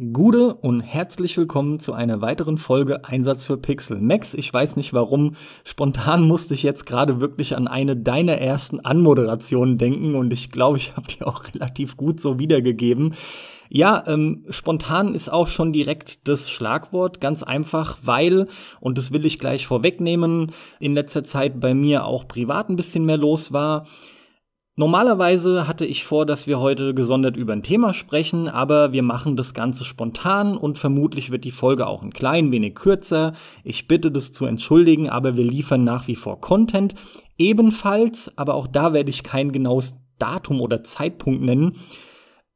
Gude und herzlich willkommen zu einer weiteren Folge Einsatz für Pixel. Max, ich weiß nicht warum, spontan musste ich jetzt gerade wirklich an eine deiner ersten Anmoderationen denken und ich glaube, ich habe die auch relativ gut so wiedergegeben. Ja, ähm, spontan ist auch schon direkt das Schlagwort, ganz einfach, weil, und das will ich gleich vorwegnehmen, in letzter Zeit bei mir auch privat ein bisschen mehr los war. Normalerweise hatte ich vor, dass wir heute gesondert über ein Thema sprechen, aber wir machen das Ganze spontan und vermutlich wird die Folge auch ein klein wenig kürzer. Ich bitte das zu entschuldigen, aber wir liefern nach wie vor Content. Ebenfalls, aber auch da werde ich kein genaues Datum oder Zeitpunkt nennen,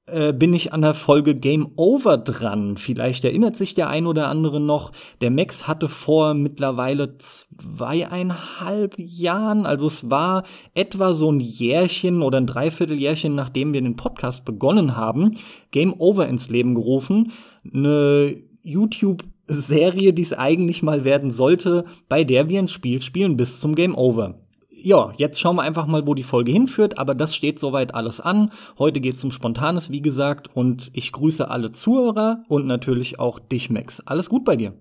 äh, bin ich an der Folge Game Over dran. Vielleicht erinnert sich der ein oder andere noch. Der Max hatte vor mittlerweile zweieinhalb Jahren, also es war etwa so ein Jährchen oder ein Dreivierteljährchen, nachdem wir den Podcast begonnen haben, Game Over ins Leben gerufen. Eine YouTube Serie, die es eigentlich mal werden sollte, bei der wir ein Spiel spielen bis zum Game Over ja, jetzt schauen wir einfach mal, wo die Folge hinführt, aber das steht soweit alles an. Heute geht's um Spontanes, wie gesagt, und ich grüße alle Zuhörer und natürlich auch dich, Max. Alles gut bei dir?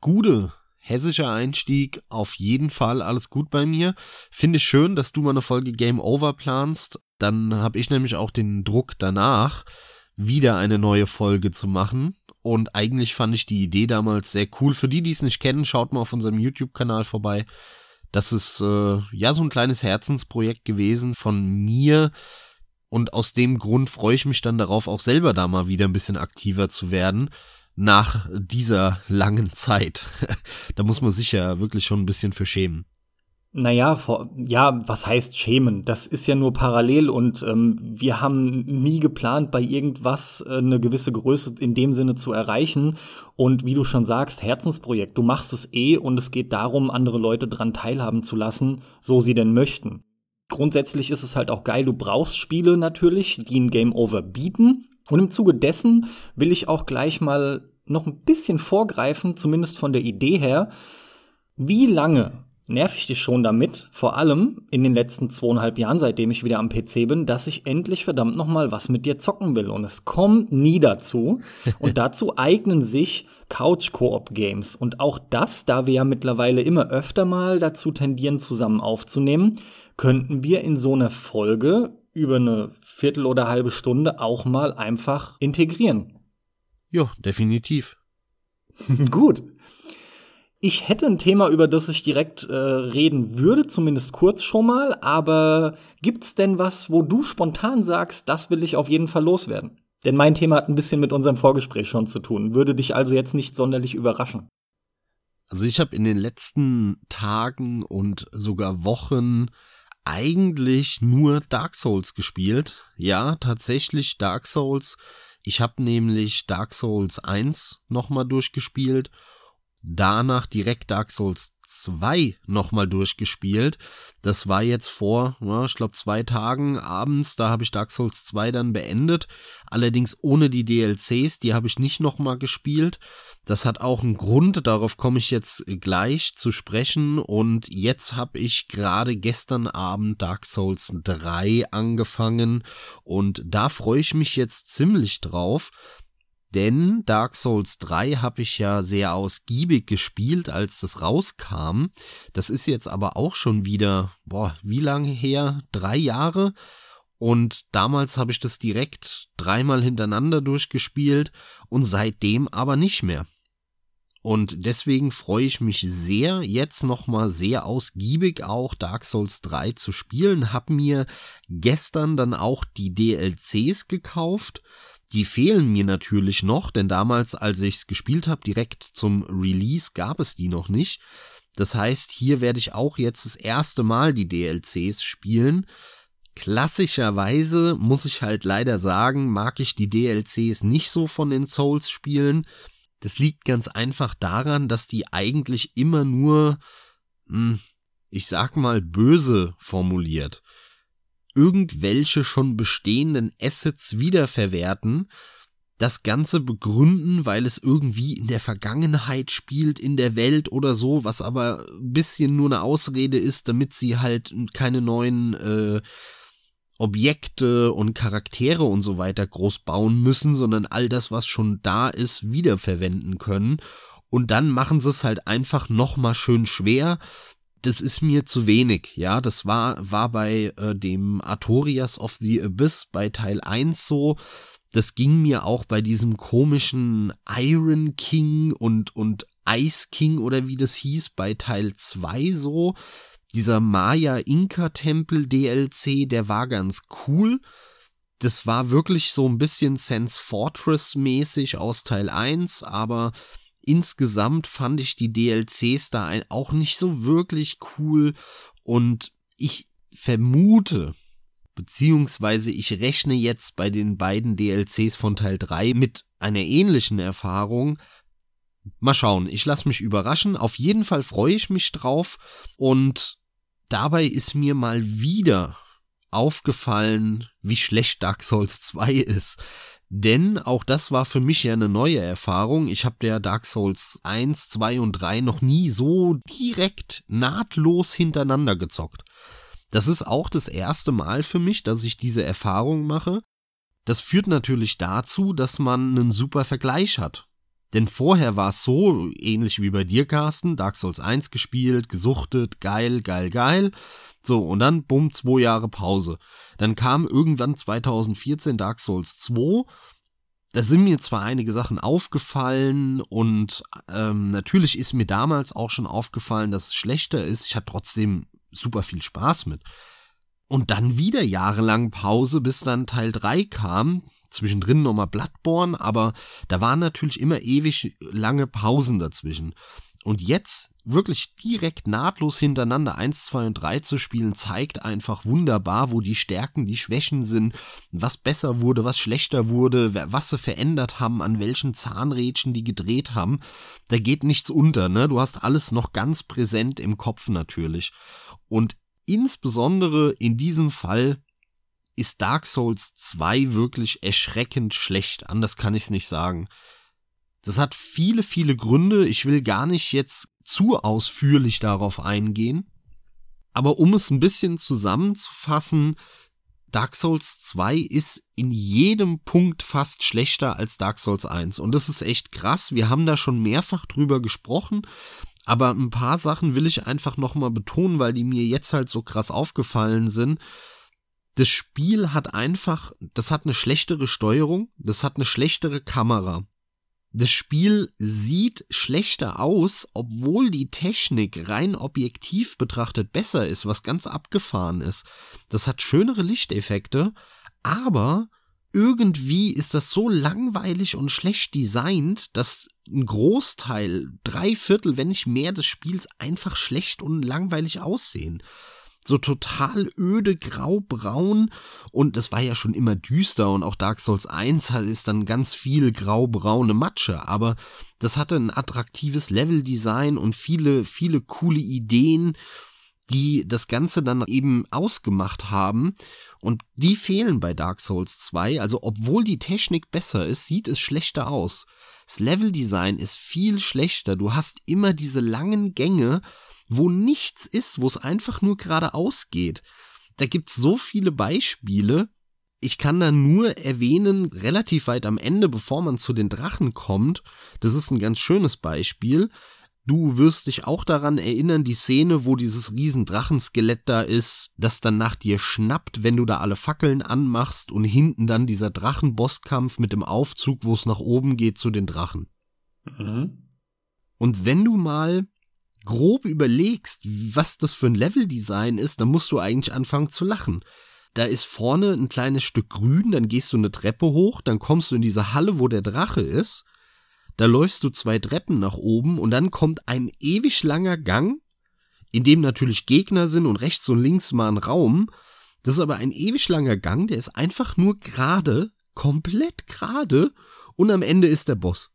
Gute. Hessischer Einstieg, auf jeden Fall alles gut bei mir. Finde ich schön, dass du mal eine Folge Game Over planst. Dann habe ich nämlich auch den Druck danach, wieder eine neue Folge zu machen. Und eigentlich fand ich die Idee damals sehr cool. Für die, die es nicht kennen, schaut mal auf unserem YouTube-Kanal vorbei. Das ist äh, ja so ein kleines Herzensprojekt gewesen von mir. Und aus dem Grund freue ich mich dann darauf, auch selber da mal wieder ein bisschen aktiver zu werden nach dieser langen Zeit. da muss man sich ja wirklich schon ein bisschen für schämen. Naja, vor, ja, was heißt schämen? Das ist ja nur parallel und ähm, wir haben nie geplant, bei irgendwas äh, eine gewisse Größe in dem Sinne zu erreichen. Und wie du schon sagst, Herzensprojekt, du machst es eh und es geht darum, andere Leute dran teilhaben zu lassen, so sie denn möchten. Grundsätzlich ist es halt auch geil, du brauchst Spiele natürlich, die ein Game Over bieten. Und im Zuge dessen will ich auch gleich mal noch ein bisschen vorgreifen, zumindest von der Idee her. Wie lange nerv ich dich schon damit, vor allem in den letzten zweieinhalb Jahren, seitdem ich wieder am PC bin, dass ich endlich verdammt noch mal was mit dir zocken will. Und es kommt nie dazu. Und dazu eignen sich Couch-Koop-Games. Und auch das, da wir ja mittlerweile immer öfter mal dazu tendieren, zusammen aufzunehmen, könnten wir in so einer Folge über eine Viertel oder halbe Stunde auch mal einfach integrieren. Ja, definitiv. Gut. Ich hätte ein Thema, über das ich direkt äh, reden würde, zumindest kurz schon mal, aber gibt's denn was, wo du spontan sagst, das will ich auf jeden Fall loswerden? Denn mein Thema hat ein bisschen mit unserem Vorgespräch schon zu tun, würde dich also jetzt nicht sonderlich überraschen. Also ich habe in den letzten Tagen und sogar Wochen eigentlich nur Dark Souls gespielt. Ja, tatsächlich Dark Souls. Ich habe nämlich Dark Souls 1 nochmal durchgespielt danach direkt Dark Souls 2 nochmal durchgespielt. Das war jetzt vor, ja, ich glaube, zwei Tagen abends, da habe ich Dark Souls 2 dann beendet. Allerdings ohne die DLCs, die habe ich nicht nochmal gespielt. Das hat auch einen Grund, darauf komme ich jetzt gleich zu sprechen. Und jetzt habe ich gerade gestern Abend Dark Souls 3 angefangen und da freue ich mich jetzt ziemlich drauf denn Dark Souls 3 habe ich ja sehr ausgiebig gespielt, als das rauskam. Das ist jetzt aber auch schon wieder, boah, wie lange her? Drei Jahre. Und damals habe ich das direkt dreimal hintereinander durchgespielt und seitdem aber nicht mehr. Und deswegen freue ich mich sehr, jetzt nochmal sehr ausgiebig auch Dark Souls 3 zu spielen. Hab mir gestern dann auch die DLCs gekauft die fehlen mir natürlich noch, denn damals, als ich es gespielt habe, direkt zum Release, gab es die noch nicht. Das heißt, hier werde ich auch jetzt das erste Mal die DLCs spielen. Klassischerweise muss ich halt leider sagen, mag ich die DLCs nicht so von den Souls-Spielen. Das liegt ganz einfach daran, dass die eigentlich immer nur, hm, ich sag mal, böse formuliert irgendwelche schon bestehenden Assets wiederverwerten, das Ganze begründen, weil es irgendwie in der Vergangenheit spielt, in der Welt oder so, was aber ein bisschen nur eine Ausrede ist, damit sie halt keine neuen äh, Objekte und Charaktere und so weiter groß bauen müssen, sondern all das, was schon da ist, wiederverwenden können. Und dann machen sie es halt einfach nochmal schön schwer. Das ist mir zu wenig, ja. Das war, war bei äh, dem Artorias of the Abyss bei Teil 1 so. Das ging mir auch bei diesem komischen Iron King und, und Ice King oder wie das hieß bei Teil 2 so. Dieser Maya-Inka-Tempel DLC, der war ganz cool. Das war wirklich so ein bisschen Sense Fortress-mäßig aus Teil 1, aber insgesamt fand ich die DLCs da auch nicht so wirklich cool und ich vermute, beziehungsweise ich rechne jetzt bei den beiden DLCs von Teil 3 mit einer ähnlichen Erfahrung, Mal schauen, ich lasse mich überraschen. Auf jeden Fall freue ich mich drauf. Und dabei ist mir mal wieder aufgefallen, wie schlecht Dark Souls 2 ist. Denn auch das war für mich ja eine neue Erfahrung. Ich habe der Dark Souls 1, 2 und 3 noch nie so direkt nahtlos hintereinander gezockt. Das ist auch das erste Mal für mich, dass ich diese Erfahrung mache. Das führt natürlich dazu, dass man einen super Vergleich hat. Denn vorher war es so, ähnlich wie bei dir, Carsten, Dark Souls 1 gespielt, gesuchtet, geil, geil, geil. So, und dann, bumm, zwei Jahre Pause. Dann kam irgendwann 2014 Dark Souls 2. Da sind mir zwar einige Sachen aufgefallen und ähm, natürlich ist mir damals auch schon aufgefallen, dass es schlechter ist. Ich hatte trotzdem super viel Spaß mit. Und dann wieder jahrelang Pause, bis dann Teil 3 kam, zwischendrin nochmal Bloodborne, aber da waren natürlich immer ewig lange Pausen dazwischen. Und jetzt wirklich direkt nahtlos hintereinander 1, 2 und 3 zu spielen, zeigt einfach wunderbar, wo die Stärken, die Schwächen sind, was besser wurde, was schlechter wurde, was sie verändert haben, an welchen Zahnrädchen die gedreht haben. Da geht nichts unter, ne? Du hast alles noch ganz präsent im Kopf natürlich. Und insbesondere in diesem Fall ist Dark Souls 2 wirklich erschreckend schlecht. Anders kann ich es nicht sagen. Das hat viele, viele Gründe. Ich will gar nicht jetzt zu ausführlich darauf eingehen. Aber um es ein bisschen zusammenzufassen, Dark Souls 2 ist in jedem Punkt fast schlechter als Dark Souls 1. Und das ist echt krass. Wir haben da schon mehrfach drüber gesprochen. Aber ein paar Sachen will ich einfach nochmal betonen, weil die mir jetzt halt so krass aufgefallen sind das Spiel hat einfach, das hat eine schlechtere Steuerung, das hat eine schlechtere Kamera. Das Spiel sieht schlechter aus, obwohl die Technik rein objektiv betrachtet besser ist, was ganz abgefahren ist. Das hat schönere Lichteffekte, aber irgendwie ist das so langweilig und schlecht designt, dass ein Großteil, drei Viertel, wenn nicht mehr des Spiels einfach schlecht und langweilig aussehen so total öde grau-braun. Und das war ja schon immer düster und auch Dark Souls 1 ist dann ganz viel grau-braune Matsche, aber das hatte ein attraktives Leveldesign und viele, viele coole Ideen, die das Ganze dann eben ausgemacht haben. Und die fehlen bei Dark Souls 2, also obwohl die Technik besser ist, sieht es schlechter aus. Das Leveldesign ist viel schlechter, du hast immer diese langen Gänge, wo nichts ist, wo es einfach nur geradeaus geht. Da gibt's so viele Beispiele. Ich kann da nur erwähnen, relativ weit am Ende, bevor man zu den Drachen kommt. Das ist ein ganz schönes Beispiel. Du wirst dich auch daran erinnern, die Szene, wo dieses Riesendrachenskelett da ist, das dann nach dir schnappt, wenn du da alle Fackeln anmachst und hinten dann dieser Drachenbosskampf mit dem Aufzug, wo es nach oben geht zu den Drachen. Mhm. Und wenn du mal grob überlegst, was das für ein Leveldesign ist, dann musst du eigentlich anfangen zu lachen. Da ist vorne ein kleines Stück grün, dann gehst du eine Treppe hoch, dann kommst du in diese Halle, wo der Drache ist. Da läufst du zwei Treppen nach oben und dann kommt ein ewig langer Gang, in dem natürlich Gegner sind und rechts und links mal ein Raum. Das ist aber ein ewig langer Gang, der ist einfach nur gerade, komplett gerade und am Ende ist der Boss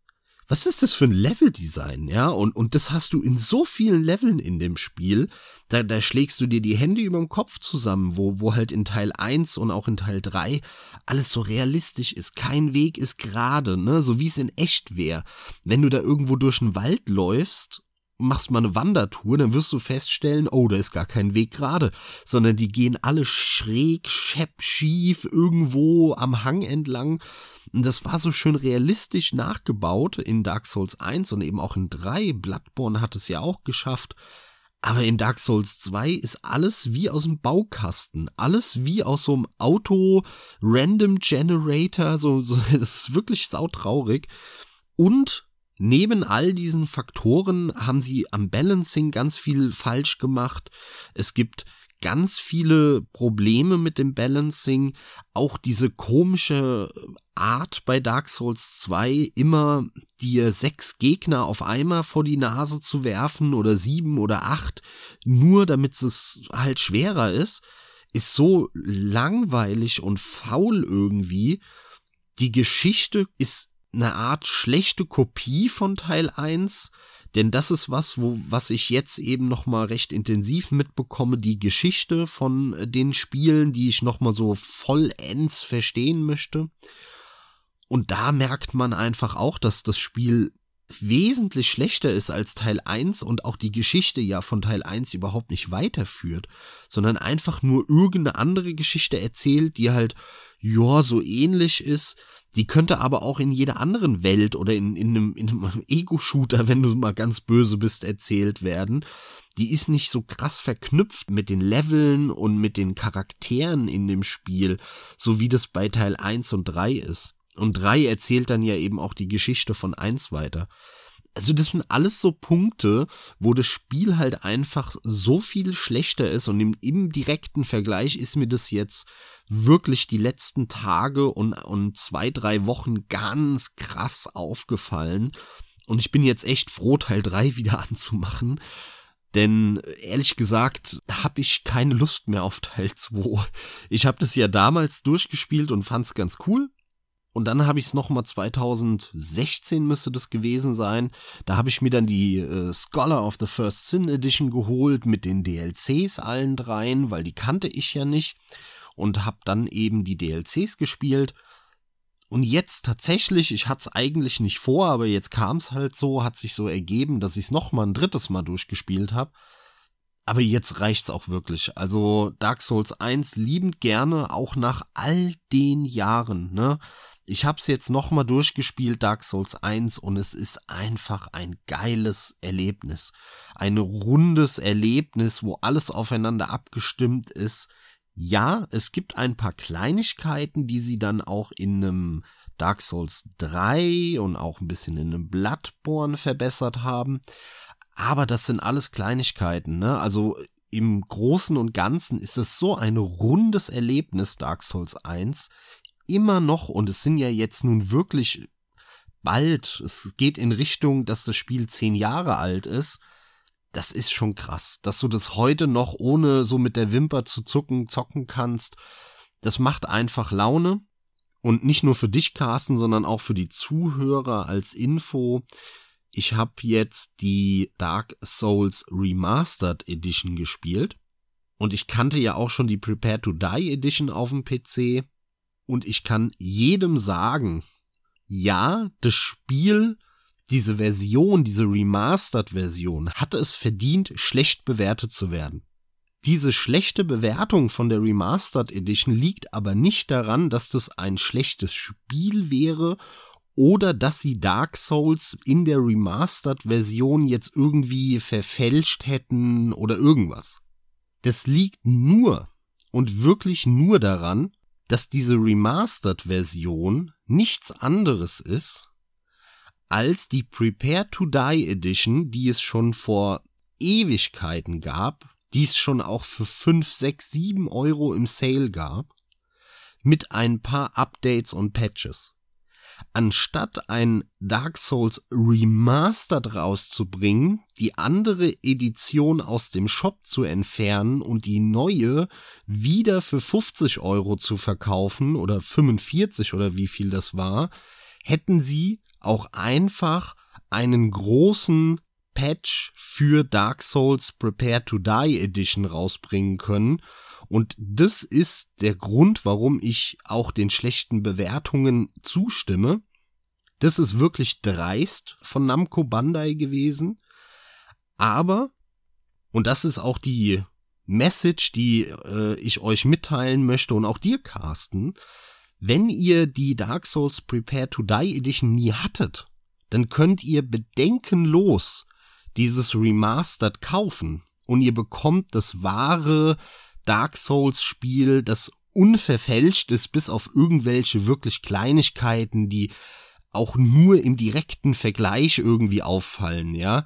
was ist das für ein Leveldesign, ja? Und, und das hast du in so vielen Leveln in dem Spiel. Da, da schlägst du dir die Hände über dem Kopf zusammen, wo, wo halt in Teil 1 und auch in Teil 3 alles so realistisch ist. Kein Weg ist gerade, ne? So wie es in echt wäre. Wenn du da irgendwo durch den Wald läufst machst mal eine Wandertour, dann wirst du feststellen, oh, da ist gar kein Weg gerade, sondern die gehen alle schräg, schepp, schief, irgendwo am Hang entlang. Und das war so schön realistisch nachgebaut in Dark Souls 1 und eben auch in 3. Bloodborne hat es ja auch geschafft. Aber in Dark Souls 2 ist alles wie aus dem Baukasten. Alles wie aus so einem Auto-Random Generator. So, so, das ist wirklich sautraurig. Und Neben all diesen Faktoren haben sie am Balancing ganz viel falsch gemacht. Es gibt ganz viele Probleme mit dem Balancing. Auch diese komische Art bei Dark Souls 2, immer dir sechs Gegner auf einmal vor die Nase zu werfen oder sieben oder acht, nur damit es halt schwerer ist, ist so langweilig und faul irgendwie. Die Geschichte ist eine Art schlechte Kopie von Teil 1, denn das ist was, wo, was ich jetzt eben nochmal recht intensiv mitbekomme, die Geschichte von äh, den Spielen, die ich nochmal so vollends verstehen möchte. Und da merkt man einfach auch, dass das Spiel wesentlich schlechter ist als Teil 1 und auch die Geschichte ja von Teil 1 überhaupt nicht weiterführt, sondern einfach nur irgendeine andere Geschichte erzählt, die halt, ja, so ähnlich ist, die könnte aber auch in jeder anderen Welt oder in, in einem, in einem Ego-Shooter, wenn du mal ganz böse bist, erzählt werden. Die ist nicht so krass verknüpft mit den Leveln und mit den Charakteren in dem Spiel, so wie das bei Teil 1 und 3 ist. Und 3 erzählt dann ja eben auch die Geschichte von 1 weiter. Also das sind alles so Punkte, wo das Spiel halt einfach so viel schlechter ist und im, im direkten Vergleich ist mir das jetzt wirklich die letzten Tage und, und zwei, drei Wochen ganz krass aufgefallen. Und ich bin jetzt echt froh, Teil 3 wieder anzumachen. Denn ehrlich gesagt habe ich keine Lust mehr auf Teil 2. Ich habe das ja damals durchgespielt und fand es ganz cool. Und dann habe ich es nochmal 2016 müsste das gewesen sein. Da habe ich mir dann die äh, Scholar of the First Sin Edition geholt mit den DLCs allen dreien, weil die kannte ich ja nicht. Und habe dann eben die DLCs gespielt. Und jetzt tatsächlich, ich hatte es eigentlich nicht vor, aber jetzt kam es halt so, hat sich so ergeben, dass ich es nochmal ein drittes Mal durchgespielt habe. Aber jetzt reicht's auch wirklich. Also Dark Souls 1 liebend gerne, auch nach all den Jahren, ne? Ich hab's jetzt nochmal durchgespielt, Dark Souls 1, und es ist einfach ein geiles Erlebnis. Ein rundes Erlebnis, wo alles aufeinander abgestimmt ist. Ja, es gibt ein paar Kleinigkeiten, die sie dann auch in einem Dark Souls 3 und auch ein bisschen in einem Bloodborne verbessert haben. Aber das sind alles Kleinigkeiten, ne? Also im Großen und Ganzen ist es so ein rundes Erlebnis, Dark Souls 1 immer noch, und es sind ja jetzt nun wirklich bald, es geht in Richtung, dass das Spiel zehn Jahre alt ist, das ist schon krass, dass du das heute noch ohne so mit der Wimper zu zucken zocken kannst. Das macht einfach Laune. Und nicht nur für dich, Carsten, sondern auch für die Zuhörer als Info. Ich habe jetzt die Dark Souls Remastered Edition gespielt. Und ich kannte ja auch schon die Prepare to Die Edition auf dem PC. Und ich kann jedem sagen, ja, das Spiel, diese Version, diese Remastered-Version, hatte es verdient, schlecht bewertet zu werden. Diese schlechte Bewertung von der Remastered Edition liegt aber nicht daran, dass das ein schlechtes Spiel wäre oder dass sie Dark Souls in der Remastered Version jetzt irgendwie verfälscht hätten oder irgendwas. Das liegt nur und wirklich nur daran, dass diese Remastered-Version nichts anderes ist als die Prepare to Die Edition, die es schon vor Ewigkeiten gab, die es schon auch für 5, 6, 7 Euro im Sale gab, mit ein paar Updates und Patches anstatt ein Dark Souls Remastered rauszubringen, die andere Edition aus dem Shop zu entfernen und die neue wieder für 50 Euro zu verkaufen oder 45 oder wie viel das war, hätten sie auch einfach einen großen Patch für Dark Souls Prepare to Die Edition rausbringen können und das ist der Grund, warum ich auch den schlechten Bewertungen zustimme. Das ist wirklich dreist von Namco Bandai gewesen. Aber, und das ist auch die Message, die äh, ich euch mitteilen möchte und auch dir, Carsten, wenn ihr die Dark Souls Prepare to Die Edition nie hattet, dann könnt ihr bedenkenlos dieses Remastered kaufen und ihr bekommt das wahre Dark Souls Spiel, das unverfälscht ist, bis auf irgendwelche wirklich Kleinigkeiten, die auch nur im direkten Vergleich irgendwie auffallen, ja.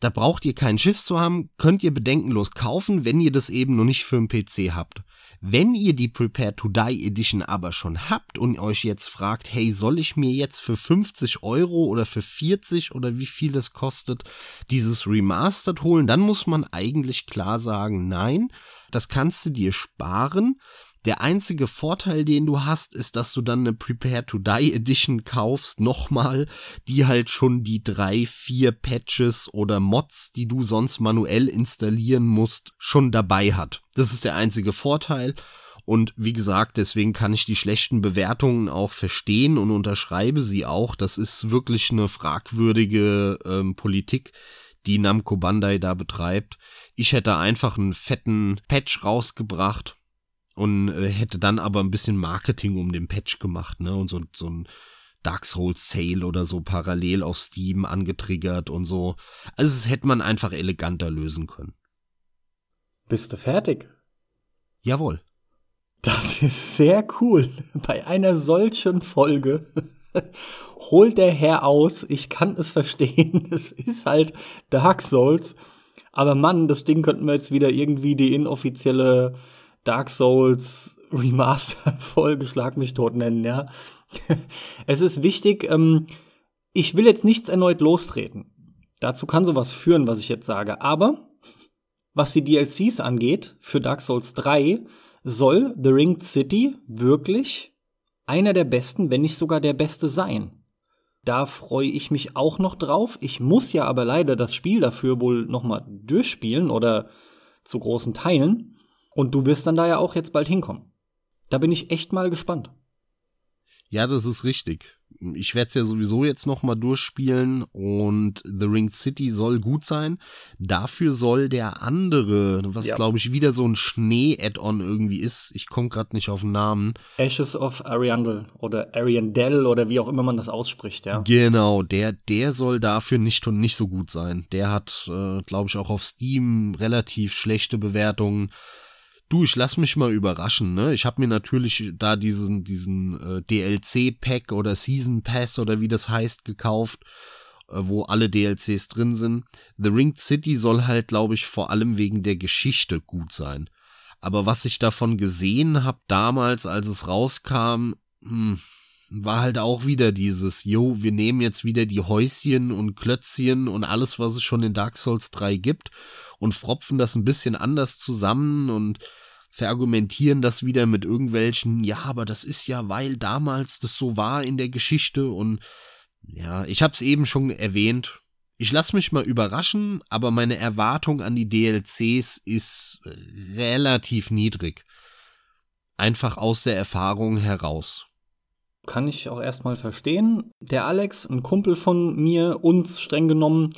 Da braucht ihr keinen Schiss zu haben, könnt ihr bedenkenlos kaufen, wenn ihr das eben noch nicht für einen PC habt. Wenn ihr die Prepare to Die Edition aber schon habt und euch jetzt fragt, hey, soll ich mir jetzt für 50 Euro oder für 40 oder wie viel es kostet, dieses Remastered holen, dann muss man eigentlich klar sagen, nein, das kannst du dir sparen. Der einzige Vorteil, den du hast, ist, dass du dann eine Prepare to Die Edition kaufst, nochmal, die halt schon die drei, vier Patches oder Mods, die du sonst manuell installieren musst, schon dabei hat. Das ist der einzige Vorteil. Und wie gesagt, deswegen kann ich die schlechten Bewertungen auch verstehen und unterschreibe sie auch. Das ist wirklich eine fragwürdige ähm, Politik, die Namco Bandai da betreibt. Ich hätte einfach einen fetten Patch rausgebracht und äh, hätte dann aber ein bisschen Marketing um den Patch gemacht, ne? Und so, so ein Dark Souls Sale oder so parallel auf Steam angetriggert und so. Also es hätte man einfach eleganter lösen können. Bist du fertig? Jawohl. Das ist sehr cool. Bei einer solchen Folge holt der Herr aus. Ich kann es verstehen. Es ist halt Dark Souls. Aber Mann, das Ding könnten wir jetzt wieder irgendwie die inoffizielle Dark Souls Remaster Folge Schlag mich tot nennen, ja. es ist wichtig, ähm, ich will jetzt nichts erneut lostreten. Dazu kann sowas führen, was ich jetzt sage. Aber was die DLCs angeht, für Dark Souls 3 soll The Ringed City wirklich einer der besten, wenn nicht sogar der beste sein. Da freue ich mich auch noch drauf. Ich muss ja aber leider das Spiel dafür wohl noch mal durchspielen oder zu großen Teilen. Und du wirst dann da ja auch jetzt bald hinkommen. Da bin ich echt mal gespannt. Ja, das ist richtig. Ich werde es ja sowieso jetzt noch mal durchspielen und The Ring City soll gut sein. Dafür soll der andere, was ja. glaube ich wieder so ein Schnee-Add-on irgendwie ist. Ich komme gerade nicht auf den Namen. Ashes of Ariandel oder Ariandel oder wie auch immer man das ausspricht, ja. Genau, der der soll dafür nicht und nicht so gut sein. Der hat, äh, glaube ich, auch auf Steam relativ schlechte Bewertungen. Du, ich lass mich mal überraschen, ne? Ich habe mir natürlich da diesen, diesen äh, DLC-Pack oder Season Pass oder wie das heißt, gekauft, äh, wo alle DLCs drin sind. The Ringed City soll halt, glaube ich, vor allem wegen der Geschichte gut sein. Aber was ich davon gesehen habe damals, als es rauskam, hm, war halt auch wieder dieses, yo, wir nehmen jetzt wieder die Häuschen und Klötzchen und alles, was es schon in Dark Souls 3 gibt und fropfen das ein bisschen anders zusammen und verargumentieren das wieder mit irgendwelchen, ja, aber das ist ja, weil damals das so war in der Geschichte und ja, ich hab's eben schon erwähnt. Ich lass mich mal überraschen, aber meine Erwartung an die DLCs ist relativ niedrig. Einfach aus der Erfahrung heraus. Kann ich auch erstmal verstehen. Der Alex, ein Kumpel von mir, uns streng genommen,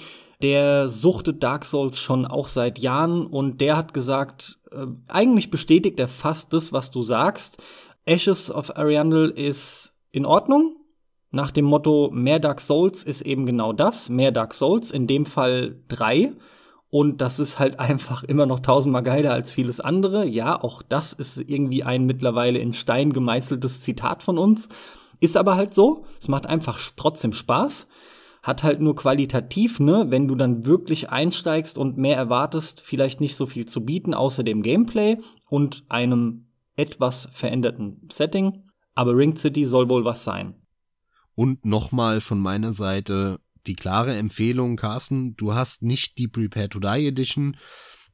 der suchtet Dark Souls schon auch seit Jahren und der hat gesagt, äh, eigentlich bestätigt er fast das, was du sagst. Ashes of Ariandel ist in Ordnung. Nach dem Motto, mehr Dark Souls ist eben genau das. Mehr Dark Souls, in dem Fall drei. Und das ist halt einfach immer noch tausendmal geiler als vieles andere. Ja, auch das ist irgendwie ein mittlerweile in Stein gemeißeltes Zitat von uns. Ist aber halt so. Es macht einfach trotzdem Spaß hat halt nur qualitativ, ne, wenn du dann wirklich einsteigst und mehr erwartest, vielleicht nicht so viel zu bieten, außer dem Gameplay und einem etwas veränderten Setting. Aber Ring City soll wohl was sein. Und nochmal von meiner Seite die klare Empfehlung, Carsten, du hast nicht die Prepare to Die Edition.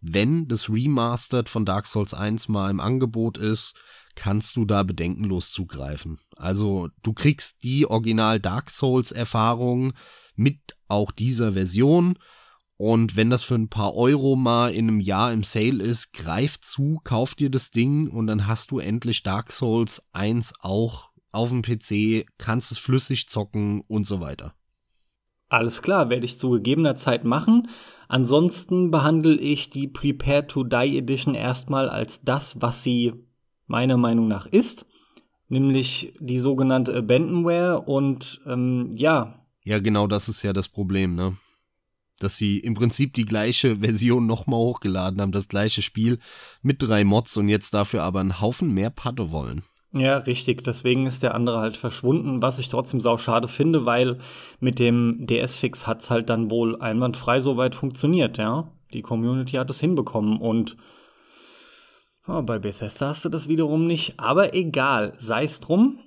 Wenn das Remastered von Dark Souls 1 mal im Angebot ist, kannst du da bedenkenlos zugreifen. Also du kriegst die Original Dark Souls Erfahrung mit auch dieser Version. Und wenn das für ein paar Euro mal in einem Jahr im Sale ist, greif zu, kauf dir das Ding und dann hast du endlich Dark Souls 1 auch auf dem PC, kannst es flüssig zocken und so weiter. Alles klar, werde ich zu gegebener Zeit machen. Ansonsten behandle ich die Prepare to Die Edition erstmal als das, was sie meiner Meinung nach ist, nämlich die sogenannte Abandonware und ähm, ja. Ja, genau das ist ja das Problem, ne? Dass sie im Prinzip die gleiche Version nochmal hochgeladen haben, das gleiche Spiel mit drei Mods und jetzt dafür aber einen Haufen mehr Patte wollen. Ja, richtig. Deswegen ist der andere halt verschwunden, was ich trotzdem sau schade finde, weil mit dem DS-Fix hat's halt dann wohl einwandfrei soweit funktioniert, ja. Die Community hat es hinbekommen und oh, bei Bethesda hast du das wiederum nicht. Aber egal, sei's drum.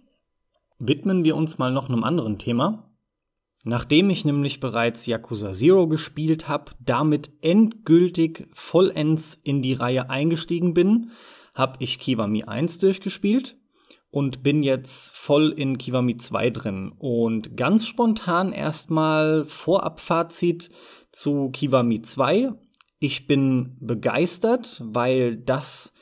Widmen wir uns mal noch einem anderen Thema. Nachdem ich nämlich bereits Yakuza Zero gespielt habe, damit endgültig vollends in die Reihe eingestiegen bin, habe ich Kiwami 1 durchgespielt und bin jetzt voll in Kiwami 2 drin. Und ganz spontan erstmal Vorabfazit zu Kiwami 2. Ich bin begeistert, weil das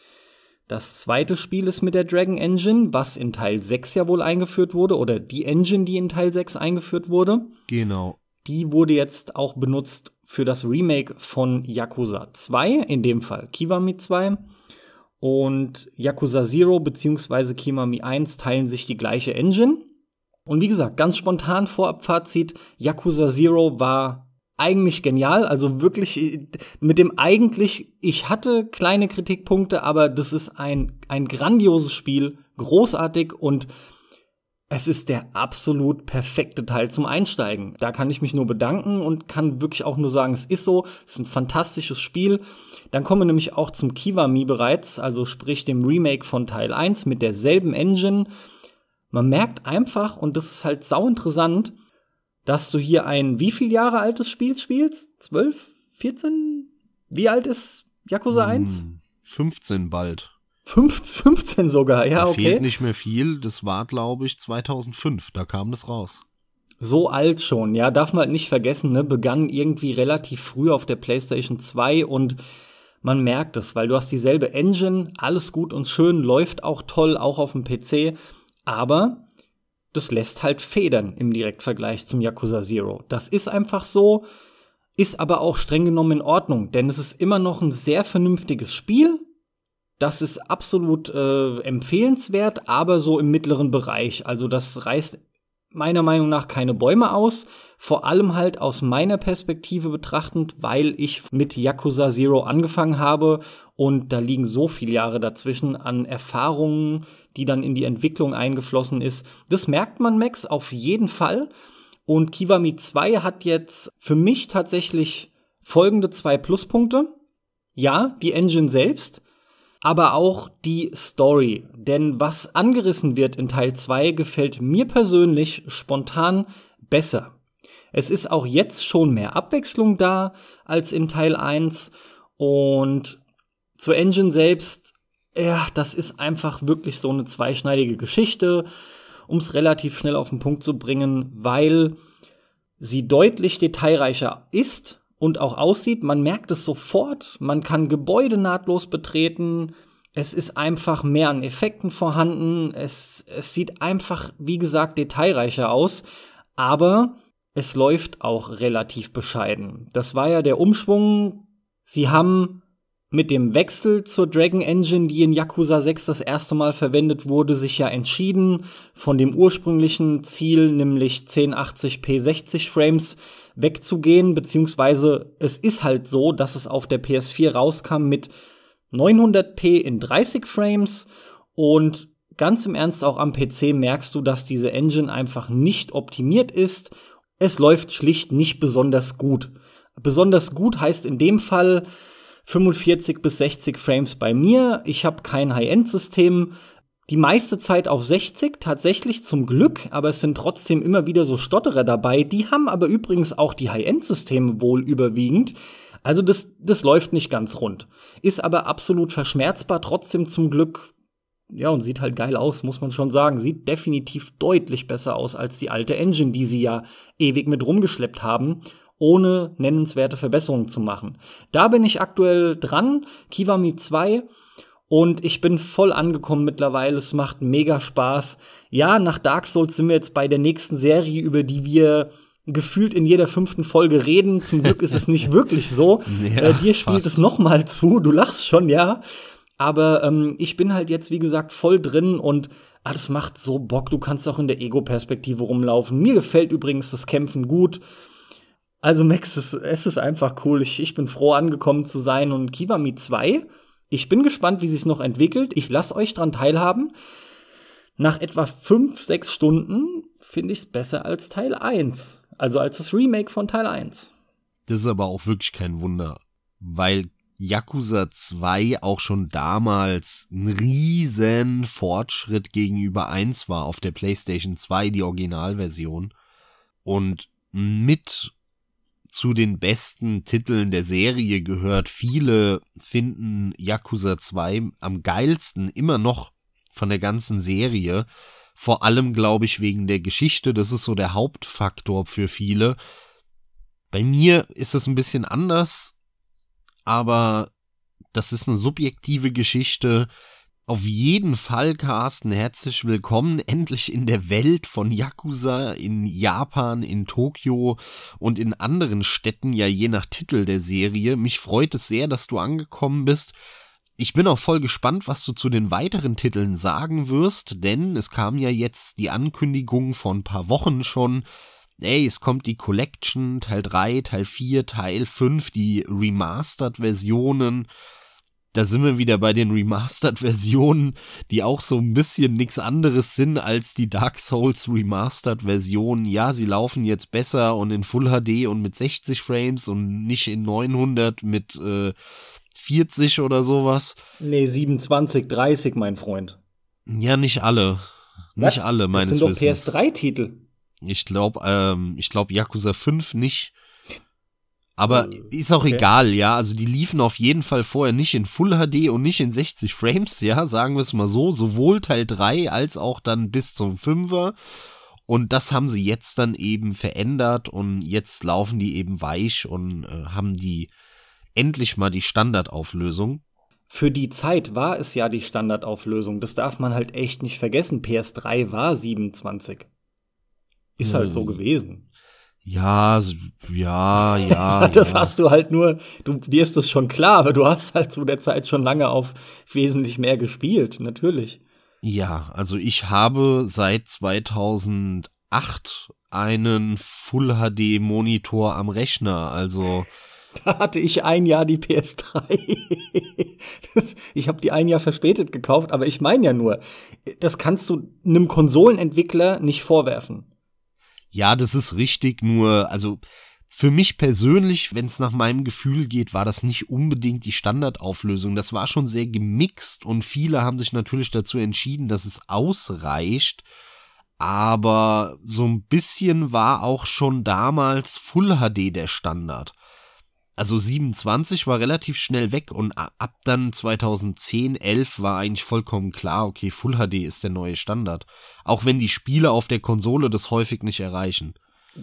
das zweite Spiel ist mit der Dragon Engine, was in Teil 6 ja wohl eingeführt wurde, oder die Engine, die in Teil 6 eingeführt wurde. Genau. Die wurde jetzt auch benutzt für das Remake von Yakuza 2, in dem Fall Kiwami 2. Und Yakuza Zero bzw. Kimami 1 teilen sich die gleiche Engine. Und wie gesagt, ganz spontan Vorabfazit, Yakuza Zero war eigentlich genial, also wirklich mit dem eigentlich, ich hatte kleine Kritikpunkte, aber das ist ein, ein grandioses Spiel, großartig und es ist der absolut perfekte Teil zum Einsteigen. Da kann ich mich nur bedanken und kann wirklich auch nur sagen, es ist so, es ist ein fantastisches Spiel. Dann kommen wir nämlich auch zum Kiwami bereits, also sprich dem Remake von Teil 1 mit derselben Engine. Man merkt einfach, und das ist halt sau interessant, dass du hier ein wie viel Jahre altes Spiel spielst? 12? 14? Wie alt ist Yakuza 1? 15 hm, bald. 15 sogar, ja, da okay. Fehlt nicht mehr viel. Das war, glaube ich, 2005. Da kam das raus. So alt schon, ja, darf man halt nicht vergessen, ne? Begann irgendwie relativ früh auf der PlayStation 2 und man merkt es, weil du hast dieselbe Engine, alles gut und schön, läuft auch toll, auch auf dem PC, aber das lässt halt Federn im Direktvergleich zum Yakuza Zero. Das ist einfach so, ist aber auch streng genommen in Ordnung, denn es ist immer noch ein sehr vernünftiges Spiel, das ist absolut äh, empfehlenswert, aber so im mittleren Bereich. Also das reißt meiner Meinung nach keine Bäume aus. Vor allem halt aus meiner Perspektive betrachtend, weil ich mit Yakuza Zero angefangen habe und da liegen so viele Jahre dazwischen an Erfahrungen, die dann in die Entwicklung eingeflossen ist. Das merkt man, Max, auf jeden Fall. Und Kiwami 2 hat jetzt für mich tatsächlich folgende zwei Pluspunkte. Ja, die Engine selbst aber auch die Story. Denn was angerissen wird in Teil 2 gefällt mir persönlich spontan besser. Es ist auch jetzt schon mehr Abwechslung da als in Teil 1 und zur Engine selbst, ja, das ist einfach wirklich so eine zweischneidige Geschichte, um es relativ schnell auf den Punkt zu bringen, weil sie deutlich detailreicher ist und auch aussieht. Man merkt es sofort. Man kann Gebäude nahtlos betreten. Es ist einfach mehr an Effekten vorhanden. Es, es sieht einfach, wie gesagt, detailreicher aus. Aber es läuft auch relativ bescheiden. Das war ja der Umschwung. Sie haben mit dem Wechsel zur Dragon Engine, die in Yakuza 6 das erste Mal verwendet wurde, sich ja entschieden von dem ursprünglichen Ziel, nämlich 1080p 60 Frames, wegzugehen, beziehungsweise es ist halt so, dass es auf der PS4 rauskam mit 900p in 30 Frames und ganz im Ernst auch am PC merkst du, dass diese Engine einfach nicht optimiert ist. Es läuft schlicht nicht besonders gut. Besonders gut heißt in dem Fall 45 bis 60 Frames bei mir. Ich habe kein High-End-System, die meiste Zeit auf 60, tatsächlich zum Glück, aber es sind trotzdem immer wieder so Stotterer dabei. Die haben aber übrigens auch die High-End-Systeme wohl überwiegend. Also das, das läuft nicht ganz rund. Ist aber absolut verschmerzbar, trotzdem zum Glück. Ja, und sieht halt geil aus, muss man schon sagen. Sieht definitiv deutlich besser aus als die alte Engine, die sie ja ewig mit rumgeschleppt haben ohne nennenswerte Verbesserungen zu machen. Da bin ich aktuell dran, Kiwami 2 und ich bin voll angekommen mittlerweile. Es macht mega Spaß. Ja, nach Dark Souls sind wir jetzt bei der nächsten Serie, über die wir gefühlt in jeder fünften Folge reden. Zum Glück ist es nicht wirklich so. Ja, äh, dir spielt fast. es noch mal zu. Du lachst schon, ja. Aber ähm, ich bin halt jetzt, wie gesagt, voll drin und ah, das macht so Bock. Du kannst auch in der Ego-Perspektive rumlaufen. Mir gefällt übrigens das Kämpfen gut. Also, Max, es, es ist einfach cool. Ich, ich bin froh, angekommen zu sein. Und Kiwami 2, ich bin gespannt, wie sich noch entwickelt. Ich lasse euch dran teilhaben. Nach etwa fünf, sechs Stunden finde ich es besser als Teil 1. Also als das Remake von Teil 1. Das ist aber auch wirklich kein Wunder, weil Yakuza 2 auch schon damals ein riesen Fortschritt gegenüber 1 war auf der PlayStation 2, die Originalversion. Und mit zu den besten Titeln der Serie gehört. Viele finden Yakuza 2 am geilsten immer noch von der ganzen Serie. Vor allem, glaube ich, wegen der Geschichte. Das ist so der Hauptfaktor für viele. Bei mir ist es ein bisschen anders, aber das ist eine subjektive Geschichte. Auf jeden Fall, Carsten, herzlich willkommen endlich in der Welt von Yakuza in Japan, in Tokio und in anderen Städten, ja je nach Titel der Serie. Mich freut es sehr, dass du angekommen bist. Ich bin auch voll gespannt, was du zu den weiteren Titeln sagen wirst, denn es kam ja jetzt die Ankündigung vor ein paar Wochen schon, ey, es kommt die Collection, Teil 3, Teil 4, Teil 5, die Remastered-Versionen. Da sind wir wieder bei den Remastered-Versionen, die auch so ein bisschen nichts anderes sind als die Dark Souls Remastered-Versionen. Ja, sie laufen jetzt besser und in Full HD und mit 60 Frames und nicht in 900 mit äh, 40 oder sowas. Nee, 27, 30, mein Freund. Ja, nicht alle. Nicht Was? alle, meines Das sind doch Wissens. PS3-Titel. Ich glaube, ähm, ich glaube Yakuza 5 nicht. Aber Äh, ist auch okay. egal, ja. Also die liefen auf jeden Fall vorher nicht in Full HD und nicht in 60 Frames, ja, sagen wir es mal so. Sowohl Teil 3 als auch dann bis zum 5er. Und das haben sie jetzt dann eben verändert und jetzt laufen die eben weich und äh, haben die endlich mal die Standardauflösung. Für die Zeit war es ja die Standardauflösung. Das darf man halt echt nicht vergessen. PS3 war 27. Ist halt so Hm. gewesen. Ja, ja, ja. das ja. hast du halt nur, du, dir ist das schon klar, aber du hast halt zu der Zeit schon lange auf wesentlich mehr gespielt, natürlich. Ja, also ich habe seit 2008 einen Full HD Monitor am Rechner, also Da hatte ich ein Jahr die PS3. das, ich habe die ein Jahr verspätet gekauft, aber ich meine ja nur, das kannst du einem Konsolenentwickler nicht vorwerfen. Ja, das ist richtig, nur also für mich persönlich, wenn es nach meinem Gefühl geht, war das nicht unbedingt die Standardauflösung. Das war schon sehr gemixt und viele haben sich natürlich dazu entschieden, dass es ausreicht. Aber so ein bisschen war auch schon damals Full HD der Standard. Also 27 war relativ schnell weg und ab dann 2010, 11 war eigentlich vollkommen klar, okay, Full HD ist der neue Standard. Auch wenn die Spiele auf der Konsole das häufig nicht erreichen.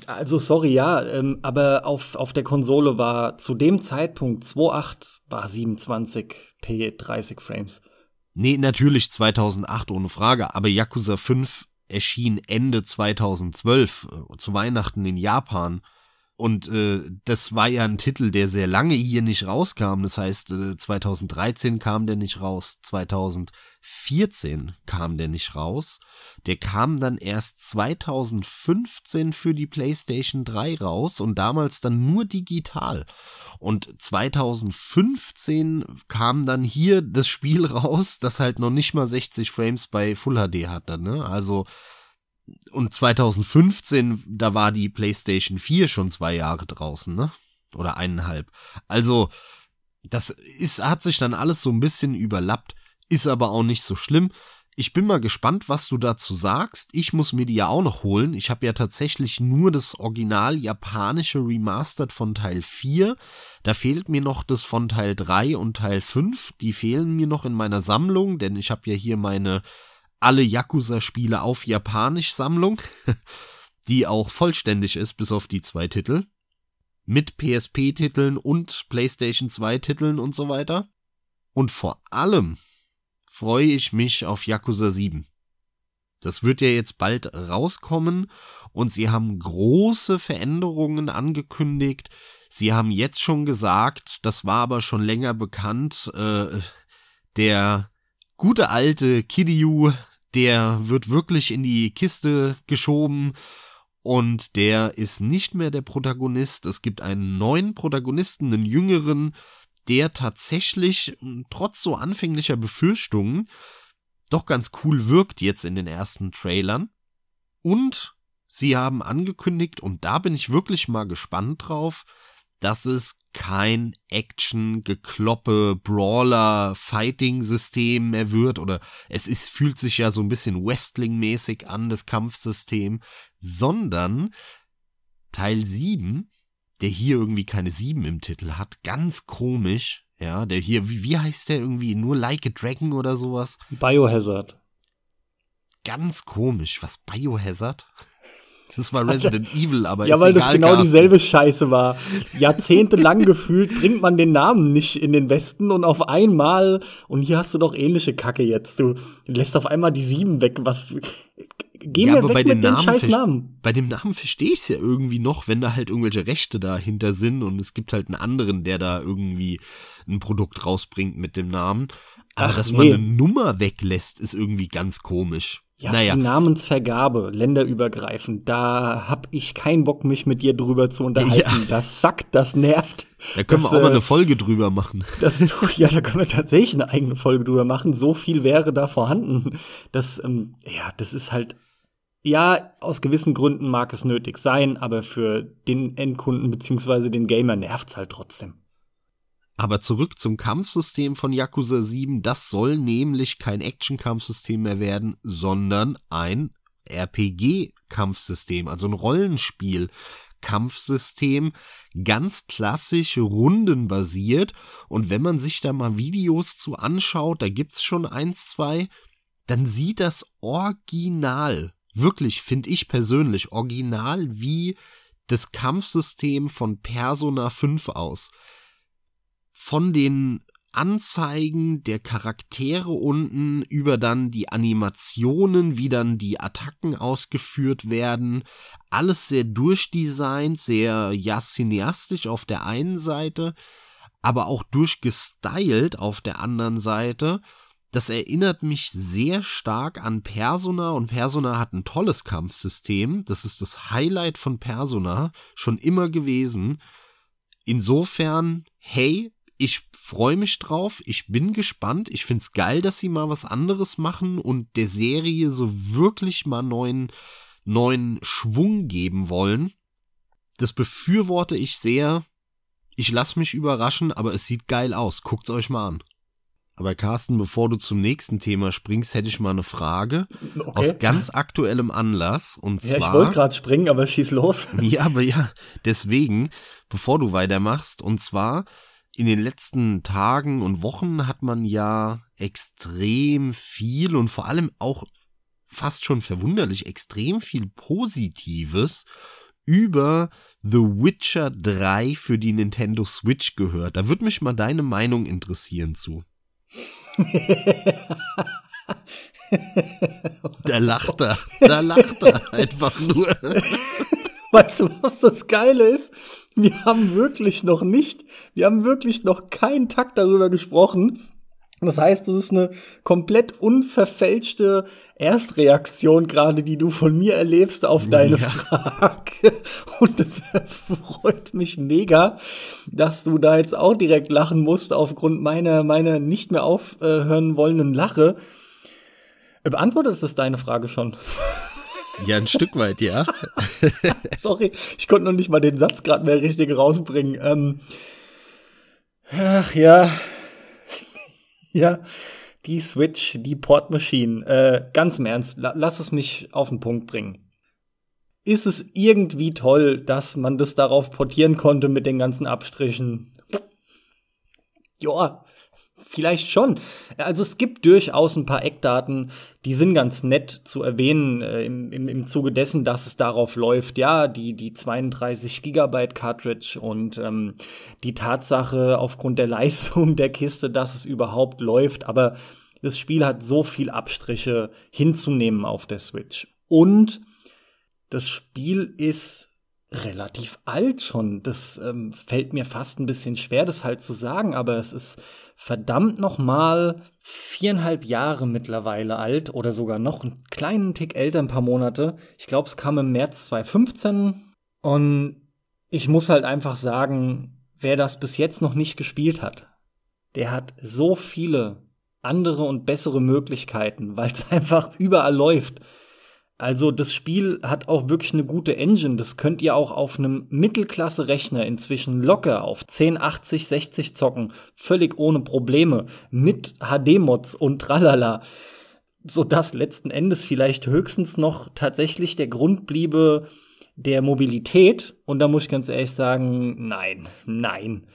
Also sorry, ja, ähm, aber auf, auf der Konsole war zu dem Zeitpunkt 2.8 war 27 p 30 Frames. Nee, natürlich 2008 ohne Frage, aber Yakuza 5 erschien Ende 2012 äh, zu Weihnachten in Japan. Und äh, das war ja ein Titel, der sehr lange hier nicht rauskam. Das heißt, äh, 2013 kam der nicht raus, 2014 kam der nicht raus. Der kam dann erst 2015 für die PlayStation 3 raus und damals dann nur digital. Und 2015 kam dann hier das Spiel raus, das halt noch nicht mal 60 Frames bei Full HD hatte, ne? Also und 2015, da war die PlayStation 4 schon zwei Jahre draußen, ne? Oder eineinhalb. Also, das ist, hat sich dann alles so ein bisschen überlappt, ist aber auch nicht so schlimm. Ich bin mal gespannt, was du dazu sagst. Ich muss mir die ja auch noch holen. Ich habe ja tatsächlich nur das Original japanische Remastered von Teil 4. Da fehlt mir noch das von Teil 3 und Teil 5. Die fehlen mir noch in meiner Sammlung, denn ich habe ja hier meine alle Yakuza-Spiele auf Japanisch Sammlung, die auch vollständig ist, bis auf die zwei Titel. Mit PSP-Titeln und PlayStation 2-Titeln und so weiter. Und vor allem freue ich mich auf Yakuza 7. Das wird ja jetzt bald rauskommen und sie haben große Veränderungen angekündigt. Sie haben jetzt schon gesagt, das war aber schon länger bekannt, äh, der gute alte Kiryu, der wird wirklich in die Kiste geschoben und der ist nicht mehr der Protagonist. Es gibt einen neuen Protagonisten, einen jüngeren, der tatsächlich hm, trotz so anfänglicher Befürchtungen doch ganz cool wirkt jetzt in den ersten Trailern. Und sie haben angekündigt, und da bin ich wirklich mal gespannt drauf, dass es kein Action, Gekloppe, Brawler, Fighting-System mehr wird oder es ist, fühlt sich ja so ein bisschen Wrestling-mäßig an, das Kampfsystem, sondern Teil 7, der hier irgendwie keine 7 im Titel hat, ganz komisch, ja, der hier, wie, wie heißt der irgendwie, nur Like a Dragon oder sowas? Biohazard. Ganz komisch, was Biohazard? Das war Resident Evil, aber Ja, weil egal, das genau Carsten. dieselbe Scheiße war. Jahrzehntelang gefühlt bringt man den Namen nicht in den Westen und auf einmal, und hier hast du doch ähnliche Kacke jetzt. Du lässt auf einmal die sieben weg. Was. Geh ja, mir weg mit den scheiß Namen. Bei dem Namen verstehe ich es ja irgendwie noch, wenn da halt irgendwelche Rechte dahinter sind und es gibt halt einen anderen, der da irgendwie ein Produkt rausbringt mit dem Namen. Aber Ach, dass nee. man eine Nummer weglässt, ist irgendwie ganz komisch. Ja, naja. die Namensvergabe, länderübergreifend, da hab ich keinen Bock, mich mit dir drüber zu unterhalten. Ja. Das sackt, das nervt. Da können das, wir auch mal eine Folge drüber machen. Das, ja, da können wir tatsächlich eine eigene Folge drüber machen. So viel wäre da vorhanden. Das, ähm, ja, das ist halt, ja, aus gewissen Gründen mag es nötig sein, aber für den Endkunden beziehungsweise den Gamer nervt's halt trotzdem. Aber zurück zum Kampfsystem von Yakuza 7. Das soll nämlich kein Action-Kampfsystem mehr werden, sondern ein RPG-Kampfsystem, also ein Rollenspiel-Kampfsystem, ganz klassisch rundenbasiert. Und wenn man sich da mal Videos zu anschaut, da gibt's schon eins, zwei, dann sieht das original, wirklich finde ich persönlich, original wie das Kampfsystem von Persona 5 aus von den Anzeigen der Charaktere unten über dann die Animationen, wie dann die Attacken ausgeführt werden. Alles sehr durchdesignt, sehr ja cineastisch auf der einen Seite, aber auch durchgestylt auf der anderen Seite. Das erinnert mich sehr stark an Persona und Persona hat ein tolles Kampfsystem. Das ist das Highlight von Persona schon immer gewesen. Insofern, hey, ich freue mich drauf, ich bin gespannt, ich find's geil, dass sie mal was anderes machen und der Serie so wirklich mal neuen, neuen Schwung geben wollen. Das befürworte ich sehr. Ich lasse mich überraschen, aber es sieht geil aus. Guckt's euch mal an. Aber Carsten, bevor du zum nächsten Thema springst, hätte ich mal eine Frage okay. aus ganz aktuellem Anlass. Und ja, zwar. Ich wollte gerade springen, aber schieß los. Ja, aber ja, deswegen, bevor du weitermachst, und zwar in den letzten Tagen und Wochen hat man ja extrem viel und vor allem auch fast schon verwunderlich extrem viel Positives über The Witcher 3 für die Nintendo Switch gehört. Da würde mich mal deine Meinung interessieren zu. da lacht er, da lacht er einfach nur. Weißt du, was das Geile ist? Wir haben wirklich noch nicht, wir haben wirklich noch keinen Takt darüber gesprochen. Das heißt, es ist eine komplett unverfälschte Erstreaktion gerade, die du von mir erlebst auf deine ja. Frage. Und es freut mich mega, dass du da jetzt auch direkt lachen musst aufgrund meiner, meiner nicht mehr aufhören wollenden Lache. Beantwortet das deine Frage schon? Ja, ein Stück weit, ja. Sorry, ich konnte noch nicht mal den Satz gerade mehr richtig rausbringen. Ähm, ach ja. ja, die Switch, die Port Machine. Äh, ganz im Ernst, la lass es mich auf den Punkt bringen. Ist es irgendwie toll, dass man das darauf portieren konnte mit den ganzen Abstrichen? Ja, Vielleicht schon. Also es gibt durchaus ein paar Eckdaten, die sind ganz nett zu erwähnen äh, im, im, im Zuge dessen, dass es darauf läuft. Ja, die, die 32 Gigabyte Cartridge und ähm, die Tatsache aufgrund der Leistung der Kiste, dass es überhaupt läuft. Aber das Spiel hat so viel Abstriche hinzunehmen auf der Switch. Und das Spiel ist relativ alt schon. Das ähm, fällt mir fast ein bisschen schwer, das halt zu sagen, aber es ist verdammt noch mal viereinhalb Jahre mittlerweile alt oder sogar noch einen kleinen Tick älter, ein paar Monate. Ich glaube, es kam im März 2015 und ich muss halt einfach sagen, wer das bis jetzt noch nicht gespielt hat, der hat so viele andere und bessere Möglichkeiten, weil es einfach überall läuft. Also das Spiel hat auch wirklich eine gute Engine. Das könnt ihr auch auf einem Mittelklasse-Rechner inzwischen locker auf 1080, 60 zocken. Völlig ohne Probleme. Mit HD-Mods und tralala. Sodass letzten Endes vielleicht höchstens noch tatsächlich der Grund bliebe der Mobilität. Und da muss ich ganz ehrlich sagen, nein, nein.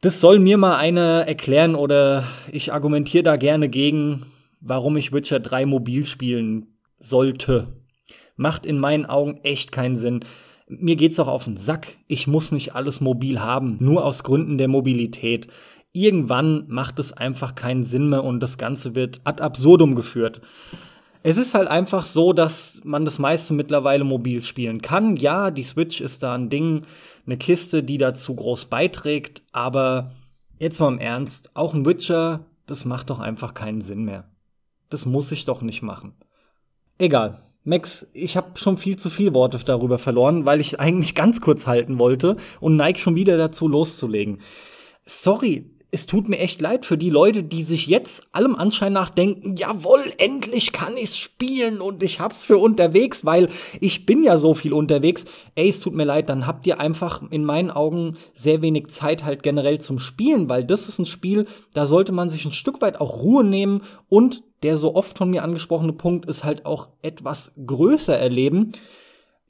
Das soll mir mal einer erklären oder ich argumentiere da gerne gegen, warum ich Witcher 3 mobil spielen sollte. Macht in meinen Augen echt keinen Sinn. Mir geht's auch auf den Sack. Ich muss nicht alles mobil haben, nur aus Gründen der Mobilität. Irgendwann macht es einfach keinen Sinn mehr und das Ganze wird ad absurdum geführt. Es ist halt einfach so, dass man das meiste mittlerweile mobil spielen kann. Ja, die Switch ist da ein Ding, eine Kiste, die dazu groß beiträgt, aber jetzt mal im Ernst, auch ein Witcher, das macht doch einfach keinen Sinn mehr. Das muss ich doch nicht machen. Egal. Max, ich habe schon viel zu viel Worte darüber verloren, weil ich eigentlich ganz kurz halten wollte und neig schon wieder dazu loszulegen. Sorry, es tut mir echt leid für die Leute, die sich jetzt allem Anschein nach denken, jawohl, endlich kann ich's spielen und ich hab's für unterwegs, weil ich bin ja so viel unterwegs. Ey, es tut mir leid, dann habt ihr einfach in meinen Augen sehr wenig Zeit halt generell zum Spielen, weil das ist ein Spiel, da sollte man sich ein Stück weit auch Ruhe nehmen und der so oft von mir angesprochene Punkt ist halt auch etwas größer erleben.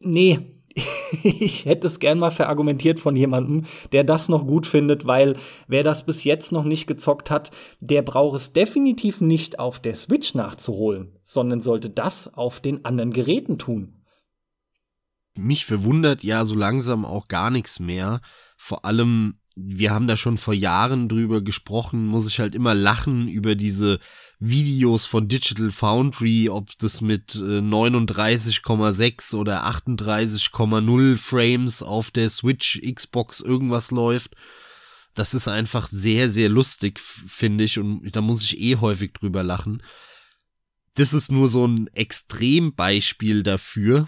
Nee, ich hätte es gern mal verargumentiert von jemandem, der das noch gut findet, weil wer das bis jetzt noch nicht gezockt hat, der braucht es definitiv nicht auf der Switch nachzuholen, sondern sollte das auf den anderen Geräten tun. Mich verwundert ja so langsam auch gar nichts mehr. Vor allem, wir haben da schon vor Jahren drüber gesprochen, muss ich halt immer lachen über diese Videos von Digital Foundry, ob das mit 39,6 äh, oder 38,0 Frames auf der Switch, Xbox irgendwas läuft. Das ist einfach sehr, sehr lustig, finde ich, und da muss ich eh häufig drüber lachen. Das ist nur so ein Extrembeispiel dafür,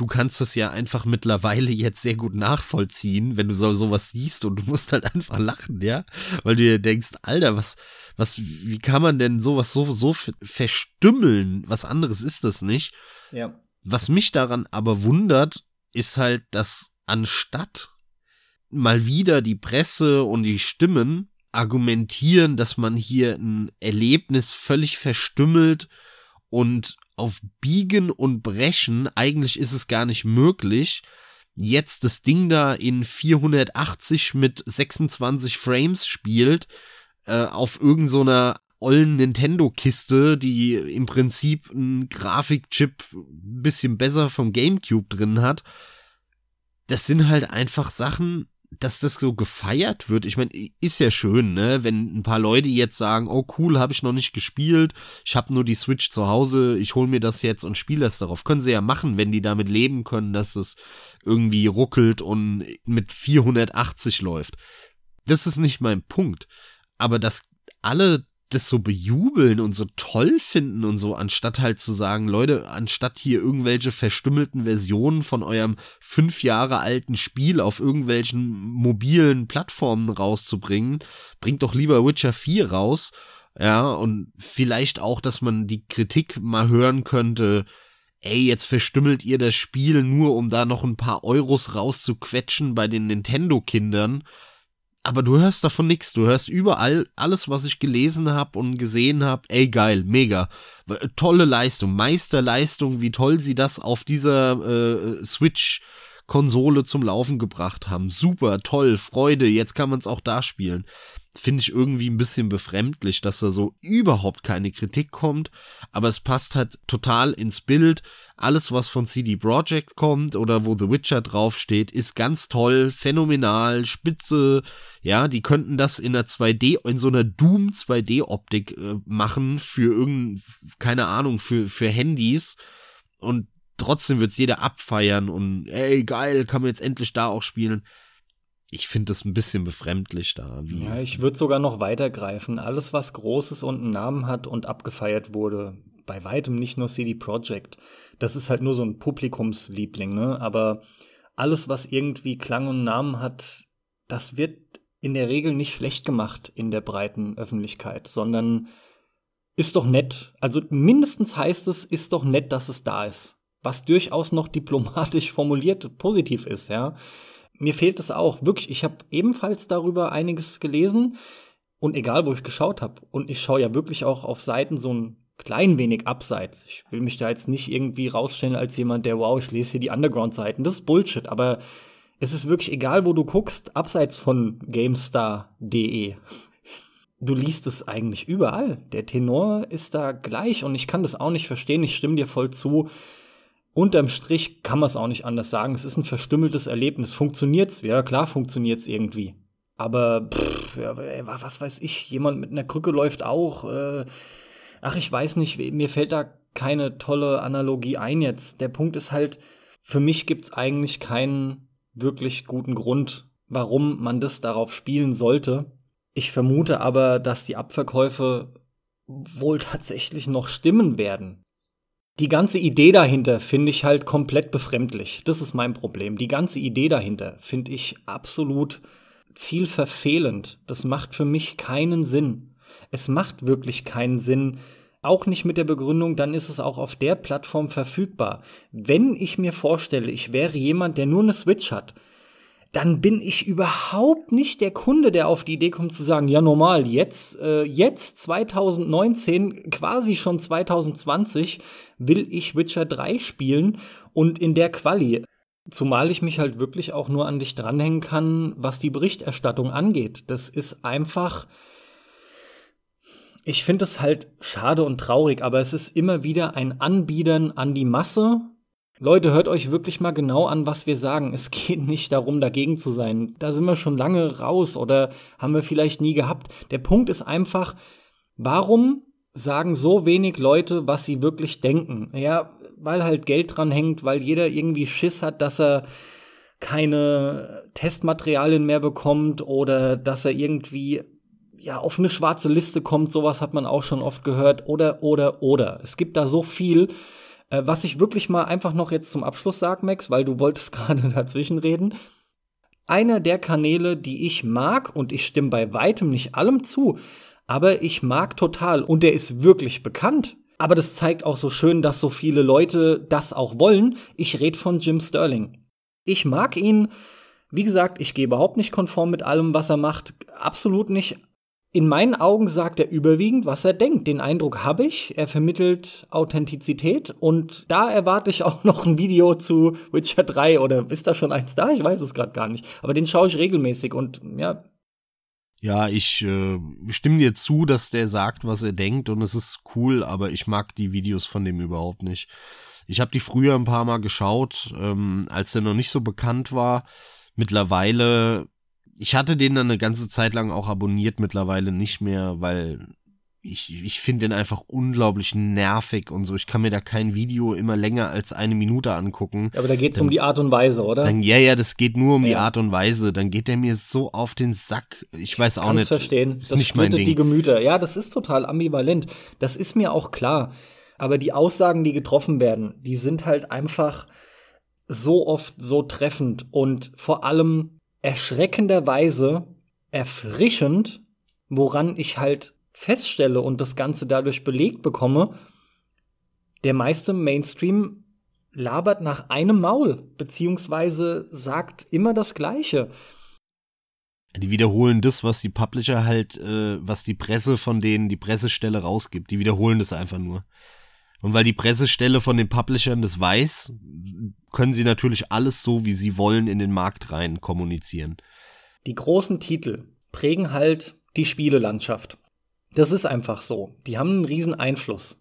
du kannst das ja einfach mittlerweile jetzt sehr gut nachvollziehen, wenn du so sowas siehst und du musst halt einfach lachen, ja, weil du dir denkst, Alter, was, was, wie kann man denn sowas so, so verstümmeln? Was anderes ist das nicht. Ja. Was mich daran aber wundert, ist halt, dass anstatt mal wieder die Presse und die Stimmen argumentieren, dass man hier ein Erlebnis völlig verstümmelt und auf Biegen und Brechen, eigentlich ist es gar nicht möglich, jetzt das Ding da in 480 mit 26 Frames spielt, äh, auf irgendeiner so ollen Nintendo-Kiste, die im Prinzip einen Grafikchip ein bisschen besser vom Gamecube drin hat. Das sind halt einfach Sachen, dass das so gefeiert wird, ich meine, ist ja schön, ne, wenn ein paar Leute jetzt sagen, oh cool, habe ich noch nicht gespielt, ich habe nur die Switch zu Hause, ich hol mir das jetzt und spiele das darauf. Können sie ja machen, wenn die damit leben können, dass es irgendwie ruckelt und mit 480 läuft. Das ist nicht mein Punkt. Aber dass alle das so bejubeln und so toll finden und so, anstatt halt zu sagen, Leute, anstatt hier irgendwelche verstümmelten Versionen von eurem fünf Jahre alten Spiel auf irgendwelchen mobilen Plattformen rauszubringen, bringt doch lieber Witcher 4 raus. Ja, und vielleicht auch, dass man die Kritik mal hören könnte, ey, jetzt verstümmelt ihr das Spiel nur, um da noch ein paar Euros rauszuquetschen bei den Nintendo-Kindern aber du hörst davon nichts. Du hörst überall alles, was ich gelesen habe und gesehen habe. Ey, geil, mega. Tolle Leistung, Meisterleistung, wie toll sie das auf dieser äh, Switch Konsole zum Laufen gebracht haben. Super, toll, Freude, jetzt kann man es auch da spielen finde ich irgendwie ein bisschen befremdlich, dass da so überhaupt keine Kritik kommt, aber es passt halt total ins Bild. Alles, was von CD Projekt kommt oder wo The Witcher draufsteht, ist ganz toll, phänomenal, spitze. Ja, die könnten das in einer 2D, in so einer Doom 2D Optik äh, machen für irgendein, keine Ahnung, für, für Handys und trotzdem wird's jeder abfeiern und ey, geil, kann man jetzt endlich da auch spielen ich finde es ein bisschen befremdlich da. ja, ich würde sogar noch weitergreifen. Alles, was Großes und einen Namen hat und abgefeiert wurde, bei weitem nicht nur CD Projekt. Das ist halt nur so ein Publikumsliebling, ne? Aber alles, was irgendwie Klang und Namen hat, das wird in der Regel nicht schlecht gemacht in der breiten Öffentlichkeit, sondern ist doch nett. Also mindestens heißt es, ist doch nett, dass es da ist. Was durchaus noch diplomatisch formuliert positiv ist, ja mir fehlt es auch. Wirklich, ich habe ebenfalls darüber einiges gelesen. Und egal, wo ich geschaut habe. Und ich schaue ja wirklich auch auf Seiten so ein klein wenig abseits. Ich will mich da jetzt nicht irgendwie rausstellen als jemand, der, wow, ich lese hier die Underground-Seiten. Das ist Bullshit. Aber es ist wirklich egal, wo du guckst, abseits von GameStar.de. Du liest es eigentlich überall. Der Tenor ist da gleich und ich kann das auch nicht verstehen. Ich stimme dir voll zu unterm Strich kann man es auch nicht anders sagen. Es ist ein verstümmeltes Erlebnis. Funktioniert's? Ja, klar funktioniert's irgendwie. Aber pff, ja, was weiß ich, jemand mit einer Krücke läuft auch. Äh, ach, ich weiß nicht, mir fällt da keine tolle Analogie ein jetzt. Der Punkt ist halt, für mich gibt's eigentlich keinen wirklich guten Grund, warum man das darauf spielen sollte. Ich vermute aber, dass die Abverkäufe wohl tatsächlich noch stimmen werden die ganze Idee dahinter finde ich halt komplett befremdlich. Das ist mein Problem. Die ganze Idee dahinter finde ich absolut zielverfehlend. Das macht für mich keinen Sinn. Es macht wirklich keinen Sinn. Auch nicht mit der Begründung, dann ist es auch auf der Plattform verfügbar. Wenn ich mir vorstelle, ich wäre jemand, der nur eine Switch hat, dann bin ich überhaupt nicht der Kunde, der auf die Idee kommt zu sagen, ja normal, jetzt, äh, jetzt 2019, quasi schon 2020, will ich Witcher 3 spielen und in der Quali. Zumal ich mich halt wirklich auch nur an dich dranhängen kann, was die Berichterstattung angeht. Das ist einfach. Ich finde es halt schade und traurig, aber es ist immer wieder ein Anbiedern an die Masse Leute, hört euch wirklich mal genau an, was wir sagen. Es geht nicht darum, dagegen zu sein. Da sind wir schon lange raus oder haben wir vielleicht nie gehabt. Der Punkt ist einfach, warum sagen so wenig Leute, was sie wirklich denken? Ja, weil halt Geld dran hängt, weil jeder irgendwie Schiss hat, dass er keine Testmaterialien mehr bekommt oder dass er irgendwie ja auf eine schwarze Liste kommt. Sowas hat man auch schon oft gehört. Oder, oder, oder. Es gibt da so viel. Äh, was ich wirklich mal einfach noch jetzt zum Abschluss sage, Max, weil du wolltest gerade dazwischen reden. Einer der Kanäle, die ich mag, und ich stimme bei weitem nicht allem zu, aber ich mag total, und der ist wirklich bekannt. Aber das zeigt auch so schön, dass so viele Leute das auch wollen. Ich rede von Jim Sterling. Ich mag ihn. Wie gesagt, ich gehe überhaupt nicht konform mit allem, was er macht. Absolut nicht in meinen Augen sagt er überwiegend, was er denkt. Den Eindruck habe ich. Er vermittelt Authentizität und da erwarte ich auch noch ein Video zu Witcher 3 oder ist da schon eins da? Ich weiß es gerade gar nicht. Aber den schaue ich regelmäßig und ja. Ja, ich äh, stimme dir zu, dass der sagt, was er denkt und es ist cool, aber ich mag die Videos von dem überhaupt nicht. Ich habe die früher ein paar Mal geschaut, ähm, als er noch nicht so bekannt war. Mittlerweile ich hatte den dann eine ganze Zeit lang auch abonniert, mittlerweile nicht mehr, weil ich, ich finde den einfach unglaublich nervig und so. Ich kann mir da kein Video immer länger als eine Minute angucken. Aber da geht es um die Art und Weise, oder? Dann, ja, ja, das geht nur um ja. die Art und Weise. Dann geht der mir so auf den Sack. Ich weiß auch nicht. verstehen. Ist das nicht mein Ding. die Gemüter. Ja, das ist total ambivalent. Das ist mir auch klar. Aber die Aussagen, die getroffen werden, die sind halt einfach so oft so treffend und vor allem erschreckenderweise erfrischend, woran ich halt feststelle und das Ganze dadurch belegt bekomme, der meiste Mainstream labert nach einem Maul, beziehungsweise sagt immer das Gleiche. Die wiederholen das, was die Publisher halt, äh, was die Presse von denen, die Pressestelle rausgibt. Die wiederholen das einfach nur. Und weil die Pressestelle von den Publishern das weiß, können sie natürlich alles so, wie sie wollen, in den Markt rein kommunizieren. Die großen Titel prägen halt die Spielelandschaft. Das ist einfach so. Die haben einen riesen Einfluss.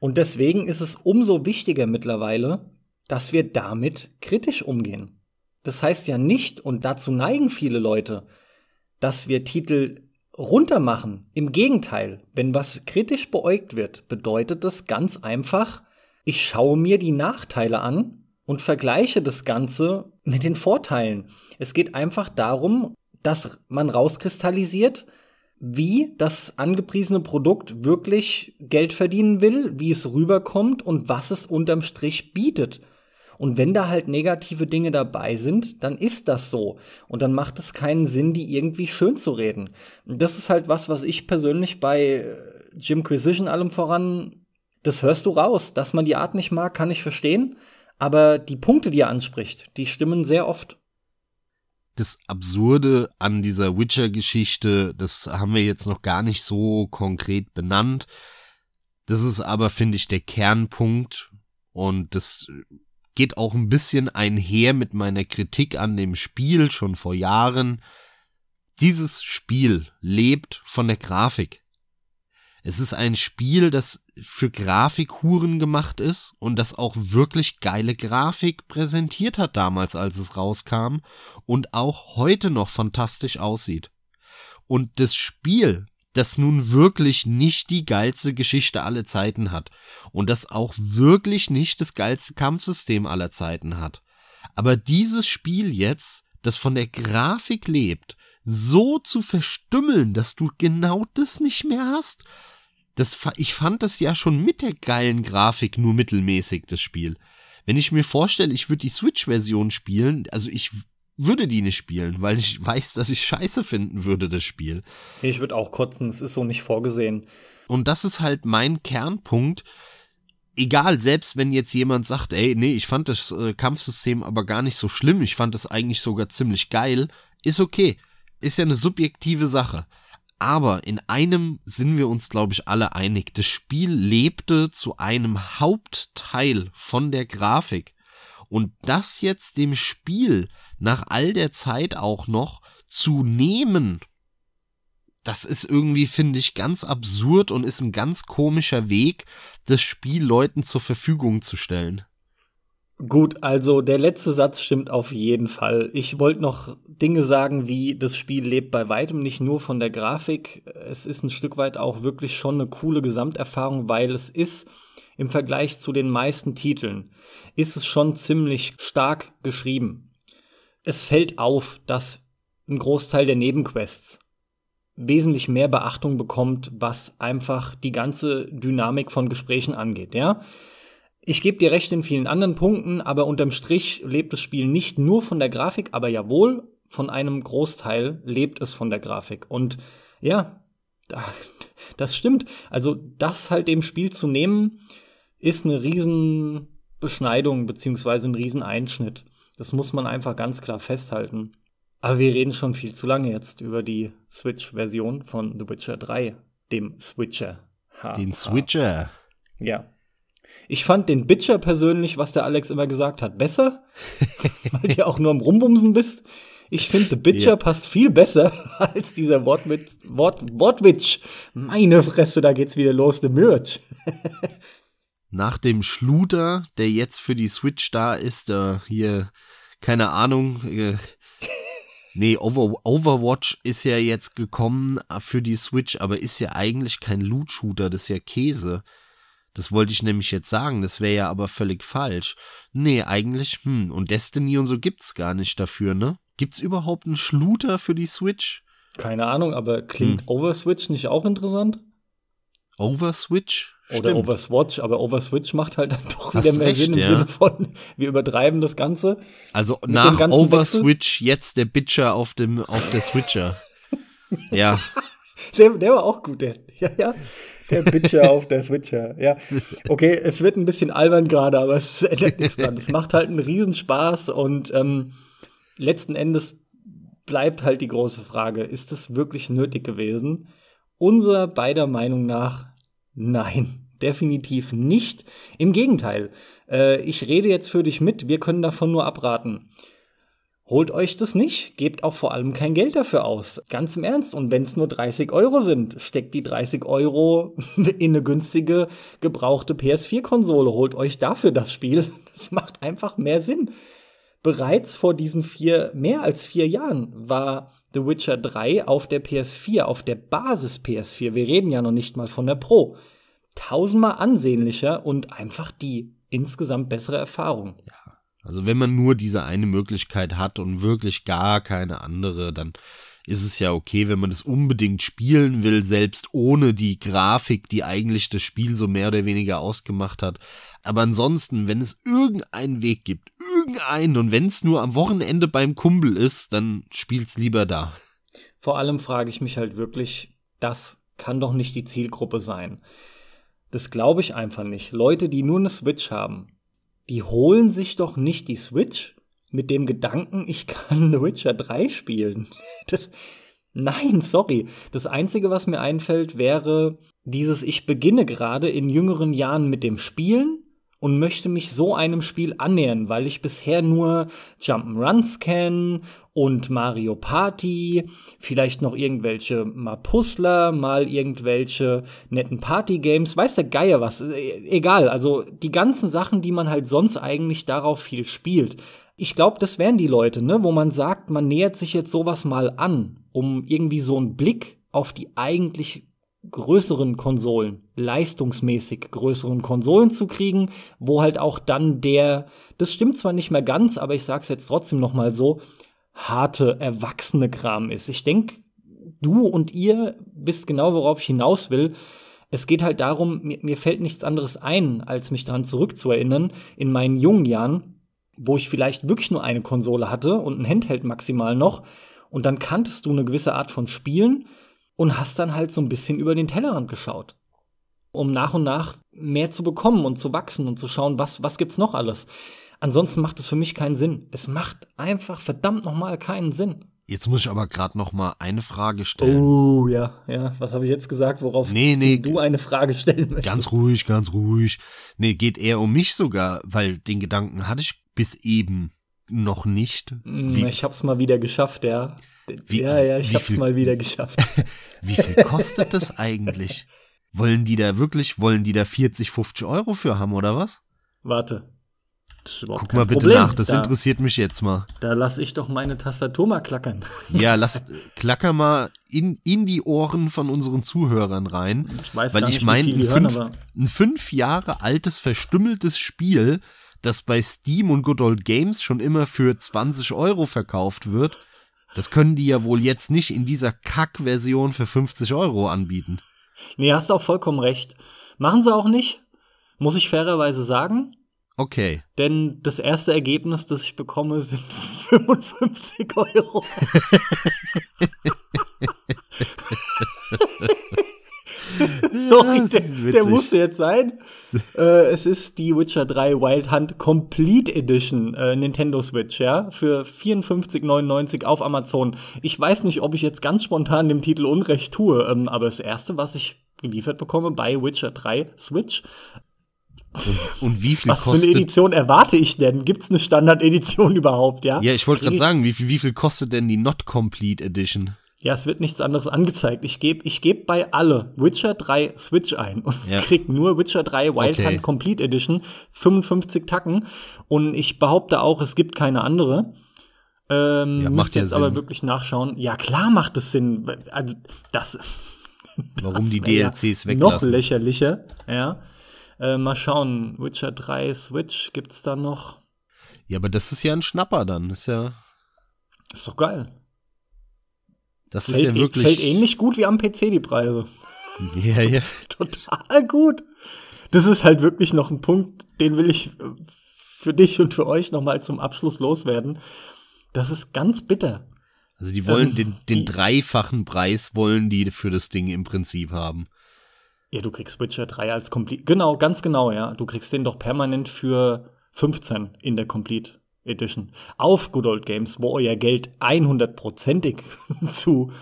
Und deswegen ist es umso wichtiger mittlerweile, dass wir damit kritisch umgehen. Das heißt ja nicht, und dazu neigen viele Leute, dass wir Titel runtermachen. Im Gegenteil, wenn was kritisch beäugt wird, bedeutet das ganz einfach, ich schaue mir die Nachteile an und vergleiche das Ganze mit den Vorteilen. Es geht einfach darum, dass man rauskristallisiert, wie das angepriesene Produkt wirklich Geld verdienen will, wie es rüberkommt und was es unterm Strich bietet. Und wenn da halt negative Dinge dabei sind, dann ist das so. Und dann macht es keinen Sinn, die irgendwie schön zu reden. Das ist halt was, was ich persönlich bei äh, Jimquisition allem voran, das hörst du raus. Dass man die Art nicht mag, kann ich verstehen. Aber die Punkte, die er anspricht, die stimmen sehr oft das Absurde an dieser Witcher-Geschichte, das haben wir jetzt noch gar nicht so konkret benannt. Das ist aber, finde ich, der Kernpunkt und das geht auch ein bisschen einher mit meiner Kritik an dem Spiel schon vor Jahren. Dieses Spiel lebt von der Grafik. Es ist ein Spiel, das für Grafikhuren gemacht ist und das auch wirklich geile Grafik präsentiert hat damals, als es rauskam und auch heute noch fantastisch aussieht. Und das Spiel, das nun wirklich nicht die geilste Geschichte aller Zeiten hat und das auch wirklich nicht das geilste Kampfsystem aller Zeiten hat. Aber dieses Spiel jetzt, das von der Grafik lebt, so zu verstümmeln, dass du genau das nicht mehr hast das, ich fand das ja schon mit der geilen Grafik nur mittelmäßig, das Spiel. Wenn ich mir vorstelle, ich würde die Switch-Version spielen, also ich würde die nicht spielen, weil ich weiß, dass ich scheiße finden würde, das Spiel. Ich würde auch kotzen, es ist so nicht vorgesehen. Und das ist halt mein Kernpunkt. Egal, selbst wenn jetzt jemand sagt, ey, nee, ich fand das äh, Kampfsystem aber gar nicht so schlimm, ich fand das eigentlich sogar ziemlich geil, ist okay. Ist ja eine subjektive Sache. Aber in einem sind wir uns, glaube ich, alle einig. Das Spiel lebte zu einem Hauptteil von der Grafik. Und das jetzt dem Spiel nach all der Zeit auch noch zu nehmen, das ist irgendwie, finde ich, ganz absurd und ist ein ganz komischer Weg, das Spiel Leuten zur Verfügung zu stellen. Gut, also der letzte Satz stimmt auf jeden Fall. Ich wollte noch Dinge sagen, wie das Spiel lebt bei weitem nicht nur von der Grafik. Es ist ein Stück weit auch wirklich schon eine coole Gesamterfahrung, weil es ist im Vergleich zu den meisten Titeln, ist es schon ziemlich stark geschrieben. Es fällt auf, dass ein Großteil der Nebenquests wesentlich mehr Beachtung bekommt, was einfach die ganze Dynamik von Gesprächen angeht, ja? Ich gebe dir recht in vielen anderen Punkten, aber unterm Strich lebt das Spiel nicht nur von der Grafik, aber jawohl, von einem Großteil lebt es von der Grafik. Und ja, das stimmt. Also das halt dem Spiel zu nehmen, ist eine Riesenbeschneidung beziehungsweise ein Rieseneinschnitt. Das muss man einfach ganz klar festhalten. Aber wir reden schon viel zu lange jetzt über die Switch-Version von The Witcher 3, dem Switcher. Ha, Den Switcher. Ja. Ich fand den Bitcher persönlich, was der Alex immer gesagt hat, besser, weil du auch nur am Rumbumsen bist. Ich finde, The Bitcher ja. passt viel besser als dieser Wortwitz, Wort, Wortwitsch. Meine Fresse, da geht's wieder los, The Merch. Nach dem Schluter, der jetzt für die Switch da ist, äh, hier, keine Ahnung, äh, Nee, Over Overwatch ist ja jetzt gekommen für die Switch, aber ist ja eigentlich kein Loot-Shooter, das ist ja Käse. Das wollte ich nämlich jetzt sagen, das wäre ja aber völlig falsch. Nee, eigentlich, hm, und Destiny und so gibt's gar nicht dafür, ne? Gibt's überhaupt einen Schluter für die Switch? Keine Ahnung, aber klingt hm. Overswitch nicht auch interessant? Overswitch? Oder Stimmt. Overswatch, aber Overswitch macht halt dann doch Hast wieder mehr recht, Sinn im ja. Sinne von, wir übertreiben das Ganze. Also nach Overswitch jetzt der Bitcher auf dem, auf der Switcher. ja. Der, der war auch gut, der, ja, ja. Der Bitcher auf der Switcher. Ja. Okay, es wird ein bisschen albern gerade, aber es ändert nichts dran. Es macht halt einen Riesenspaß und ähm, letzten Endes bleibt halt die große Frage, ist es wirklich nötig gewesen? Unser beider Meinung nach, nein, definitiv nicht. Im Gegenteil, äh, ich rede jetzt für dich mit, wir können davon nur abraten. Holt euch das nicht, gebt auch vor allem kein Geld dafür aus. Ganz im Ernst. Und wenn es nur 30 Euro sind, steckt die 30 Euro in eine günstige, gebrauchte PS4-Konsole. Holt euch dafür das Spiel. Das macht einfach mehr Sinn. Bereits vor diesen vier, mehr als vier Jahren war The Witcher 3 auf der PS4, auf der Basis PS4. Wir reden ja noch nicht mal von der Pro. Tausendmal ansehnlicher und einfach die insgesamt bessere Erfahrung. Ja. Also wenn man nur diese eine Möglichkeit hat und wirklich gar keine andere, dann ist es ja okay, wenn man das unbedingt spielen will, selbst ohne die Grafik, die eigentlich das Spiel so mehr oder weniger ausgemacht hat. Aber ansonsten, wenn es irgendeinen Weg gibt, irgendeinen, und wenn es nur am Wochenende beim Kumpel ist, dann spiel's lieber da. Vor allem frage ich mich halt wirklich, das kann doch nicht die Zielgruppe sein. Das glaube ich einfach nicht. Leute, die nur eine Switch haben, die holen sich doch nicht die Switch mit dem Gedanken, ich kann The Witcher 3 spielen. Das, nein, sorry. Das Einzige, was mir einfällt, wäre dieses, ich beginne gerade in jüngeren Jahren mit dem Spielen und möchte mich so einem Spiel annähern, weil ich bisher nur Jump'n'Runs kenne und Mario Party, vielleicht noch irgendwelche mal Puzzler, mal irgendwelche netten Party-Games, weiß der Geier was, e-, egal, also die ganzen Sachen, die man halt sonst eigentlich darauf viel spielt. Ich glaube, das wären die Leute, ne, wo man sagt, man nähert sich jetzt sowas mal an, um irgendwie so einen Blick auf die eigentlich größeren Konsolen, leistungsmäßig größeren Konsolen zu kriegen, wo halt auch dann der, das stimmt zwar nicht mehr ganz, aber ich sag's jetzt trotzdem noch mal so, harte, erwachsene Kram ist. Ich denke, du und ihr wisst genau, worauf ich hinaus will. Es geht halt darum, mir, mir fällt nichts anderes ein, als mich daran zurückzuerinnern, in meinen jungen Jahren, wo ich vielleicht wirklich nur eine Konsole hatte und ein Handheld maximal noch, und dann kanntest du eine gewisse Art von Spielen, und hast dann halt so ein bisschen über den Tellerrand geschaut, um nach und nach mehr zu bekommen und zu wachsen und zu schauen, was, was gibt's noch alles. Ansonsten macht es für mich keinen Sinn. Es macht einfach verdammt nochmal keinen Sinn. Jetzt muss ich aber gerade noch mal eine Frage stellen. Oh ja, ja. Was habe ich jetzt gesagt, worauf nee, nee, du eine Frage stellen möchtest? Ganz ruhig, ganz ruhig. Nee, geht eher um mich sogar, weil den Gedanken hatte ich bis eben noch nicht. Wie, ich hab's mal wieder geschafft, ja. Wie, ja, ja, ich hab's viel, mal wieder geschafft. Wie viel kostet das eigentlich? Wollen die da wirklich, wollen die da 40, 50 Euro für haben oder was? Warte. Guck mal bitte Problem. nach, das da, interessiert mich jetzt mal. Da lass ich doch meine Tastatur mal klackern. Ja, lass klacker mal in, in die Ohren von unseren Zuhörern rein. Ich weiß weil ich meine, ein, ein fünf Jahre altes, verstümmeltes Spiel, das bei Steam und Good Old Games schon immer für 20 Euro verkauft wird, das können die ja wohl jetzt nicht in dieser Kack-Version für 50 Euro anbieten. Nee, hast auch vollkommen recht. Machen sie auch nicht, muss ich fairerweise sagen. Okay. Denn das erste Ergebnis, das ich bekomme, sind 55 Euro. Sorry, der, der, musste jetzt sein. äh, es ist die Witcher 3 Wild Hunt Complete Edition äh, Nintendo Switch, ja, für 54,99 auf Amazon. Ich weiß nicht, ob ich jetzt ganz spontan dem Titel Unrecht tue, ähm, aber das erste, was ich geliefert bekomme bei Witcher 3 Switch. Und, und wie viel Was kostet? für eine Edition erwarte ich denn? Gibt es eine Standard-Edition überhaupt, ja? Ja, ich wollte gerade sagen, wie viel, wie viel kostet denn die Not Complete Edition? Ja, es wird nichts anderes angezeigt. Ich gebe ich geb bei alle Witcher 3 Switch ein und ja. krieg nur Witcher 3 Wild okay. Hunt Complete Edition, 55 Tacken. Und ich behaupte auch, es gibt keine andere. Ähm, ja, müsst jetzt Sinn. aber wirklich nachschauen. Ja, klar macht es Sinn. Also, das. Warum das die DLCs ja weglassen? Noch lächerlicher, ja. Äh, mal schauen. Witcher 3 Switch gibt's da noch? Ja, aber das ist ja ein Schnapper dann. ist ja. Ist doch geil. Das fällt, ist ja wirklich. Fällt ähnlich gut wie am PC die Preise. Ja, ja. Total gut. Das ist halt wirklich noch ein Punkt, den will ich äh, für dich und für euch nochmal zum Abschluss loswerden. Das ist ganz bitter. Also die wollen ähm, den, den die, dreifachen Preis wollen die für das Ding im Prinzip haben. Ja, du kriegst Witcher 3 als Complete. Genau, ganz genau, ja. Du kriegst den doch permanent für 15 in der Complete Edition auf Good Old Games, wo euer Geld 100%ig zu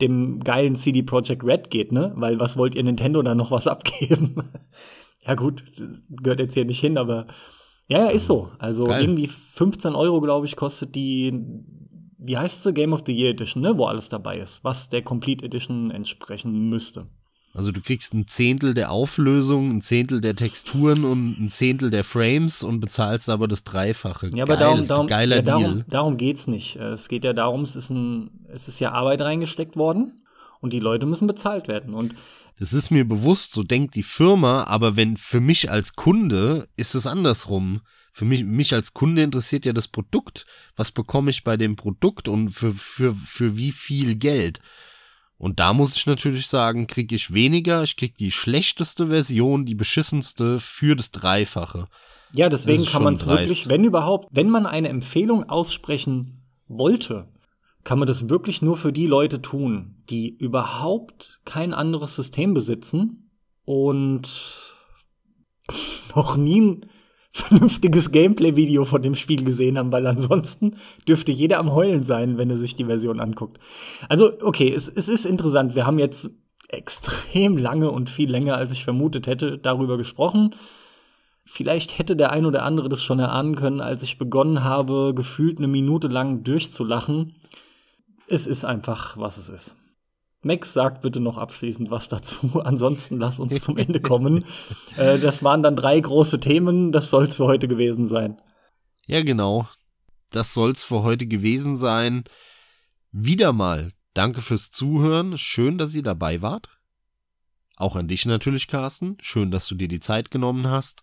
dem geilen CD Projekt Red geht, ne? Weil was wollt ihr Nintendo da noch was abgeben? ja, gut, gehört jetzt hier nicht hin, aber ja, ja, ist so. Also Geil. irgendwie 15 Euro, glaube ich, kostet die, wie heißt sie, Game of the Year Edition, ne? Wo alles dabei ist, was der Complete Edition entsprechen müsste. Also du kriegst ein Zehntel der Auflösung, ein Zehntel der Texturen und ein Zehntel der Frames und bezahlst aber das Dreifache. Ja, aber Geil, darum, darum, geiler ja, darum, Deal. Darum geht's nicht. Es geht ja darum, es ist ein, es ist ja Arbeit reingesteckt worden und die Leute müssen bezahlt werden. Und das ist mir bewusst, so denkt die Firma, aber wenn für mich als Kunde ist es andersrum. Für mich, mich als Kunde interessiert ja das Produkt. Was bekomme ich bei dem Produkt und für, für, für wie viel Geld? Und da muss ich natürlich sagen, kriege ich weniger, ich kriege die schlechteste Version, die beschissenste für das Dreifache. Ja, deswegen kann man es wirklich, wenn überhaupt, wenn man eine Empfehlung aussprechen wollte, kann man das wirklich nur für die Leute tun, die überhaupt kein anderes System besitzen und noch nie vernünftiges Gameplay-Video von dem Spiel gesehen haben, weil ansonsten dürfte jeder am Heulen sein, wenn er sich die Version anguckt. Also, okay, es, es ist interessant. Wir haben jetzt extrem lange und viel länger, als ich vermutet hätte, darüber gesprochen. Vielleicht hätte der ein oder andere das schon erahnen können, als ich begonnen habe, gefühlt eine Minute lang durchzulachen. Es ist einfach, was es ist. Max sagt bitte noch abschließend was dazu. Ansonsten lass uns zum Ende kommen. äh, das waren dann drei große Themen. Das soll es für heute gewesen sein. Ja, genau. Das soll es für heute gewesen sein. Wieder mal danke fürs Zuhören. Schön, dass ihr dabei wart. Auch an dich natürlich, Carsten. Schön, dass du dir die Zeit genommen hast.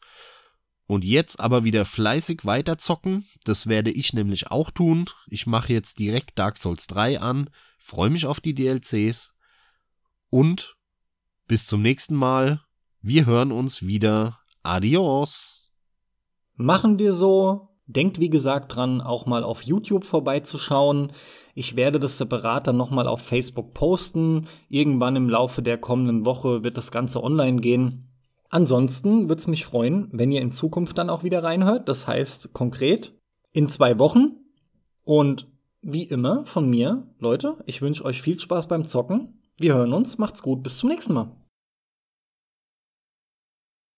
Und jetzt aber wieder fleißig weiterzocken. Das werde ich nämlich auch tun. Ich mache jetzt direkt Dark Souls 3 an. Freue mich auf die DLCs und bis zum nächsten Mal. Wir hören uns wieder. Adios. Machen wir so. Denkt wie gesagt dran, auch mal auf YouTube vorbeizuschauen. Ich werde das separat dann nochmal auf Facebook posten. Irgendwann im Laufe der kommenden Woche wird das Ganze online gehen. Ansonsten würde es mich freuen, wenn ihr in Zukunft dann auch wieder reinhört. Das heißt konkret in zwei Wochen. Und wie immer von mir, Leute, ich wünsche euch viel Spaß beim Zocken. Wir hören uns, macht's gut, bis zum nächsten Mal.